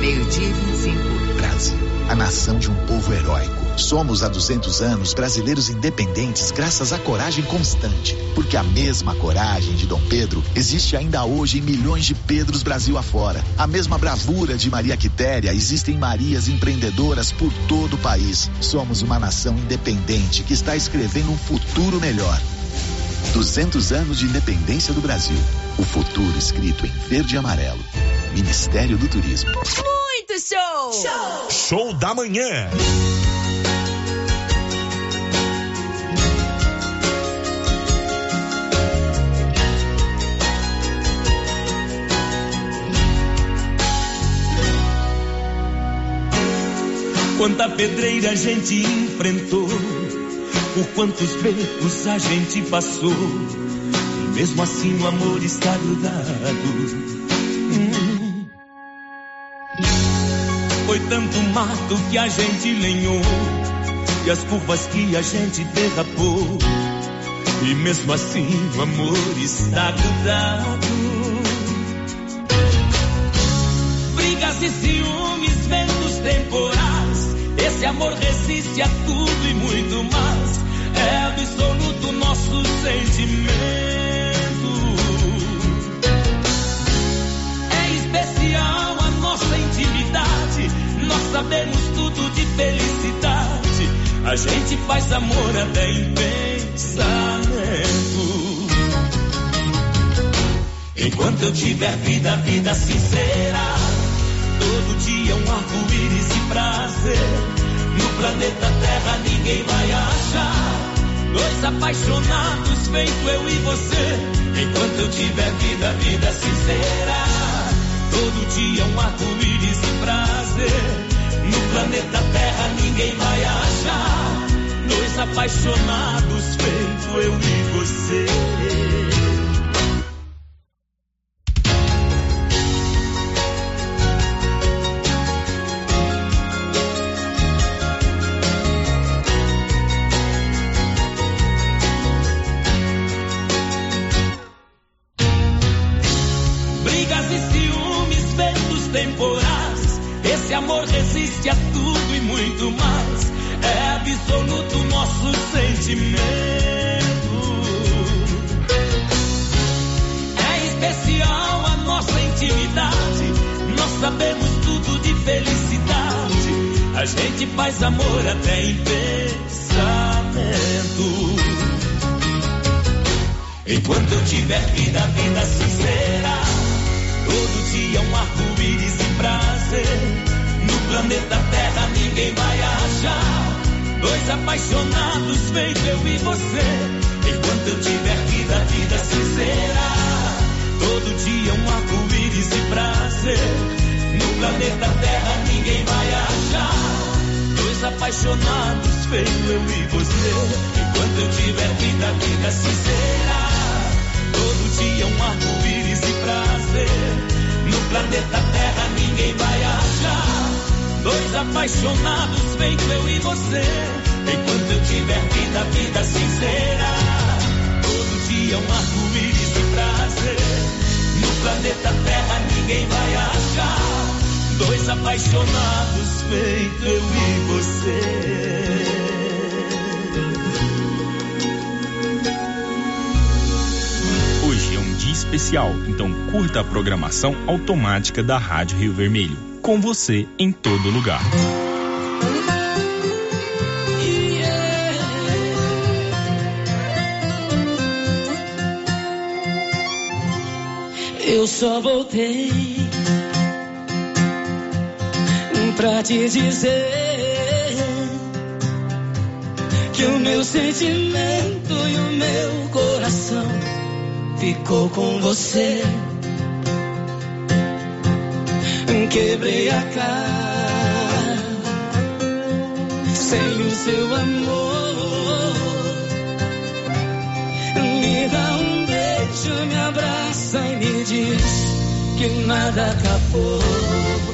S43: Meio-dia e 25. Brasil, a nação de um povo heróico. Somos há 200 anos brasileiros independentes graças à coragem constante. Porque a mesma coragem de Dom Pedro existe ainda hoje em milhões de Pedros Brasil afora. A mesma bravura de Maria Quitéria existe em Marias empreendedoras por todo o país. Somos uma nação independente que está escrevendo um futuro melhor. 200 anos de independência do Brasil. O futuro escrito em verde e amarelo. Ministério do Turismo.
S93: Muito show! Show!
S94: Show da manhã.
S56: Quanta pedreira a gente enfrentou, por quantos becos a gente passou, e mesmo assim o amor está grudado. Hum. Foi tanto mato que a gente lenhou, e as curvas que a gente derrapou, e mesmo assim o amor está grudado. Brigas e ciúmes, ventos temporais. Esse amor resiste a tudo e muito mais. É absoluto nosso sentimento. É especial a nossa intimidade. Nós sabemos tudo de felicidade. A gente faz amor até em pensamento. Enquanto eu tiver vida, vida sincera. Todo dia um arco-íris de prazer. No planeta Terra ninguém vai achar. Dois apaixonados, feito eu e você. Enquanto eu tiver vida, vida sincera. Todo dia um arco-íris de prazer. No planeta Terra ninguém vai achar. Dois apaixonados, feito eu e você.
S26: transmissão automática da Rádio Rio Vermelho. Com você em todo lugar.
S95: Eu só voltei pra te dizer que o meu sentimento e o meu coração ficou com você quebrei a cara. Sem o seu amor, me dá um beijo, me abraça e me diz que nada acabou.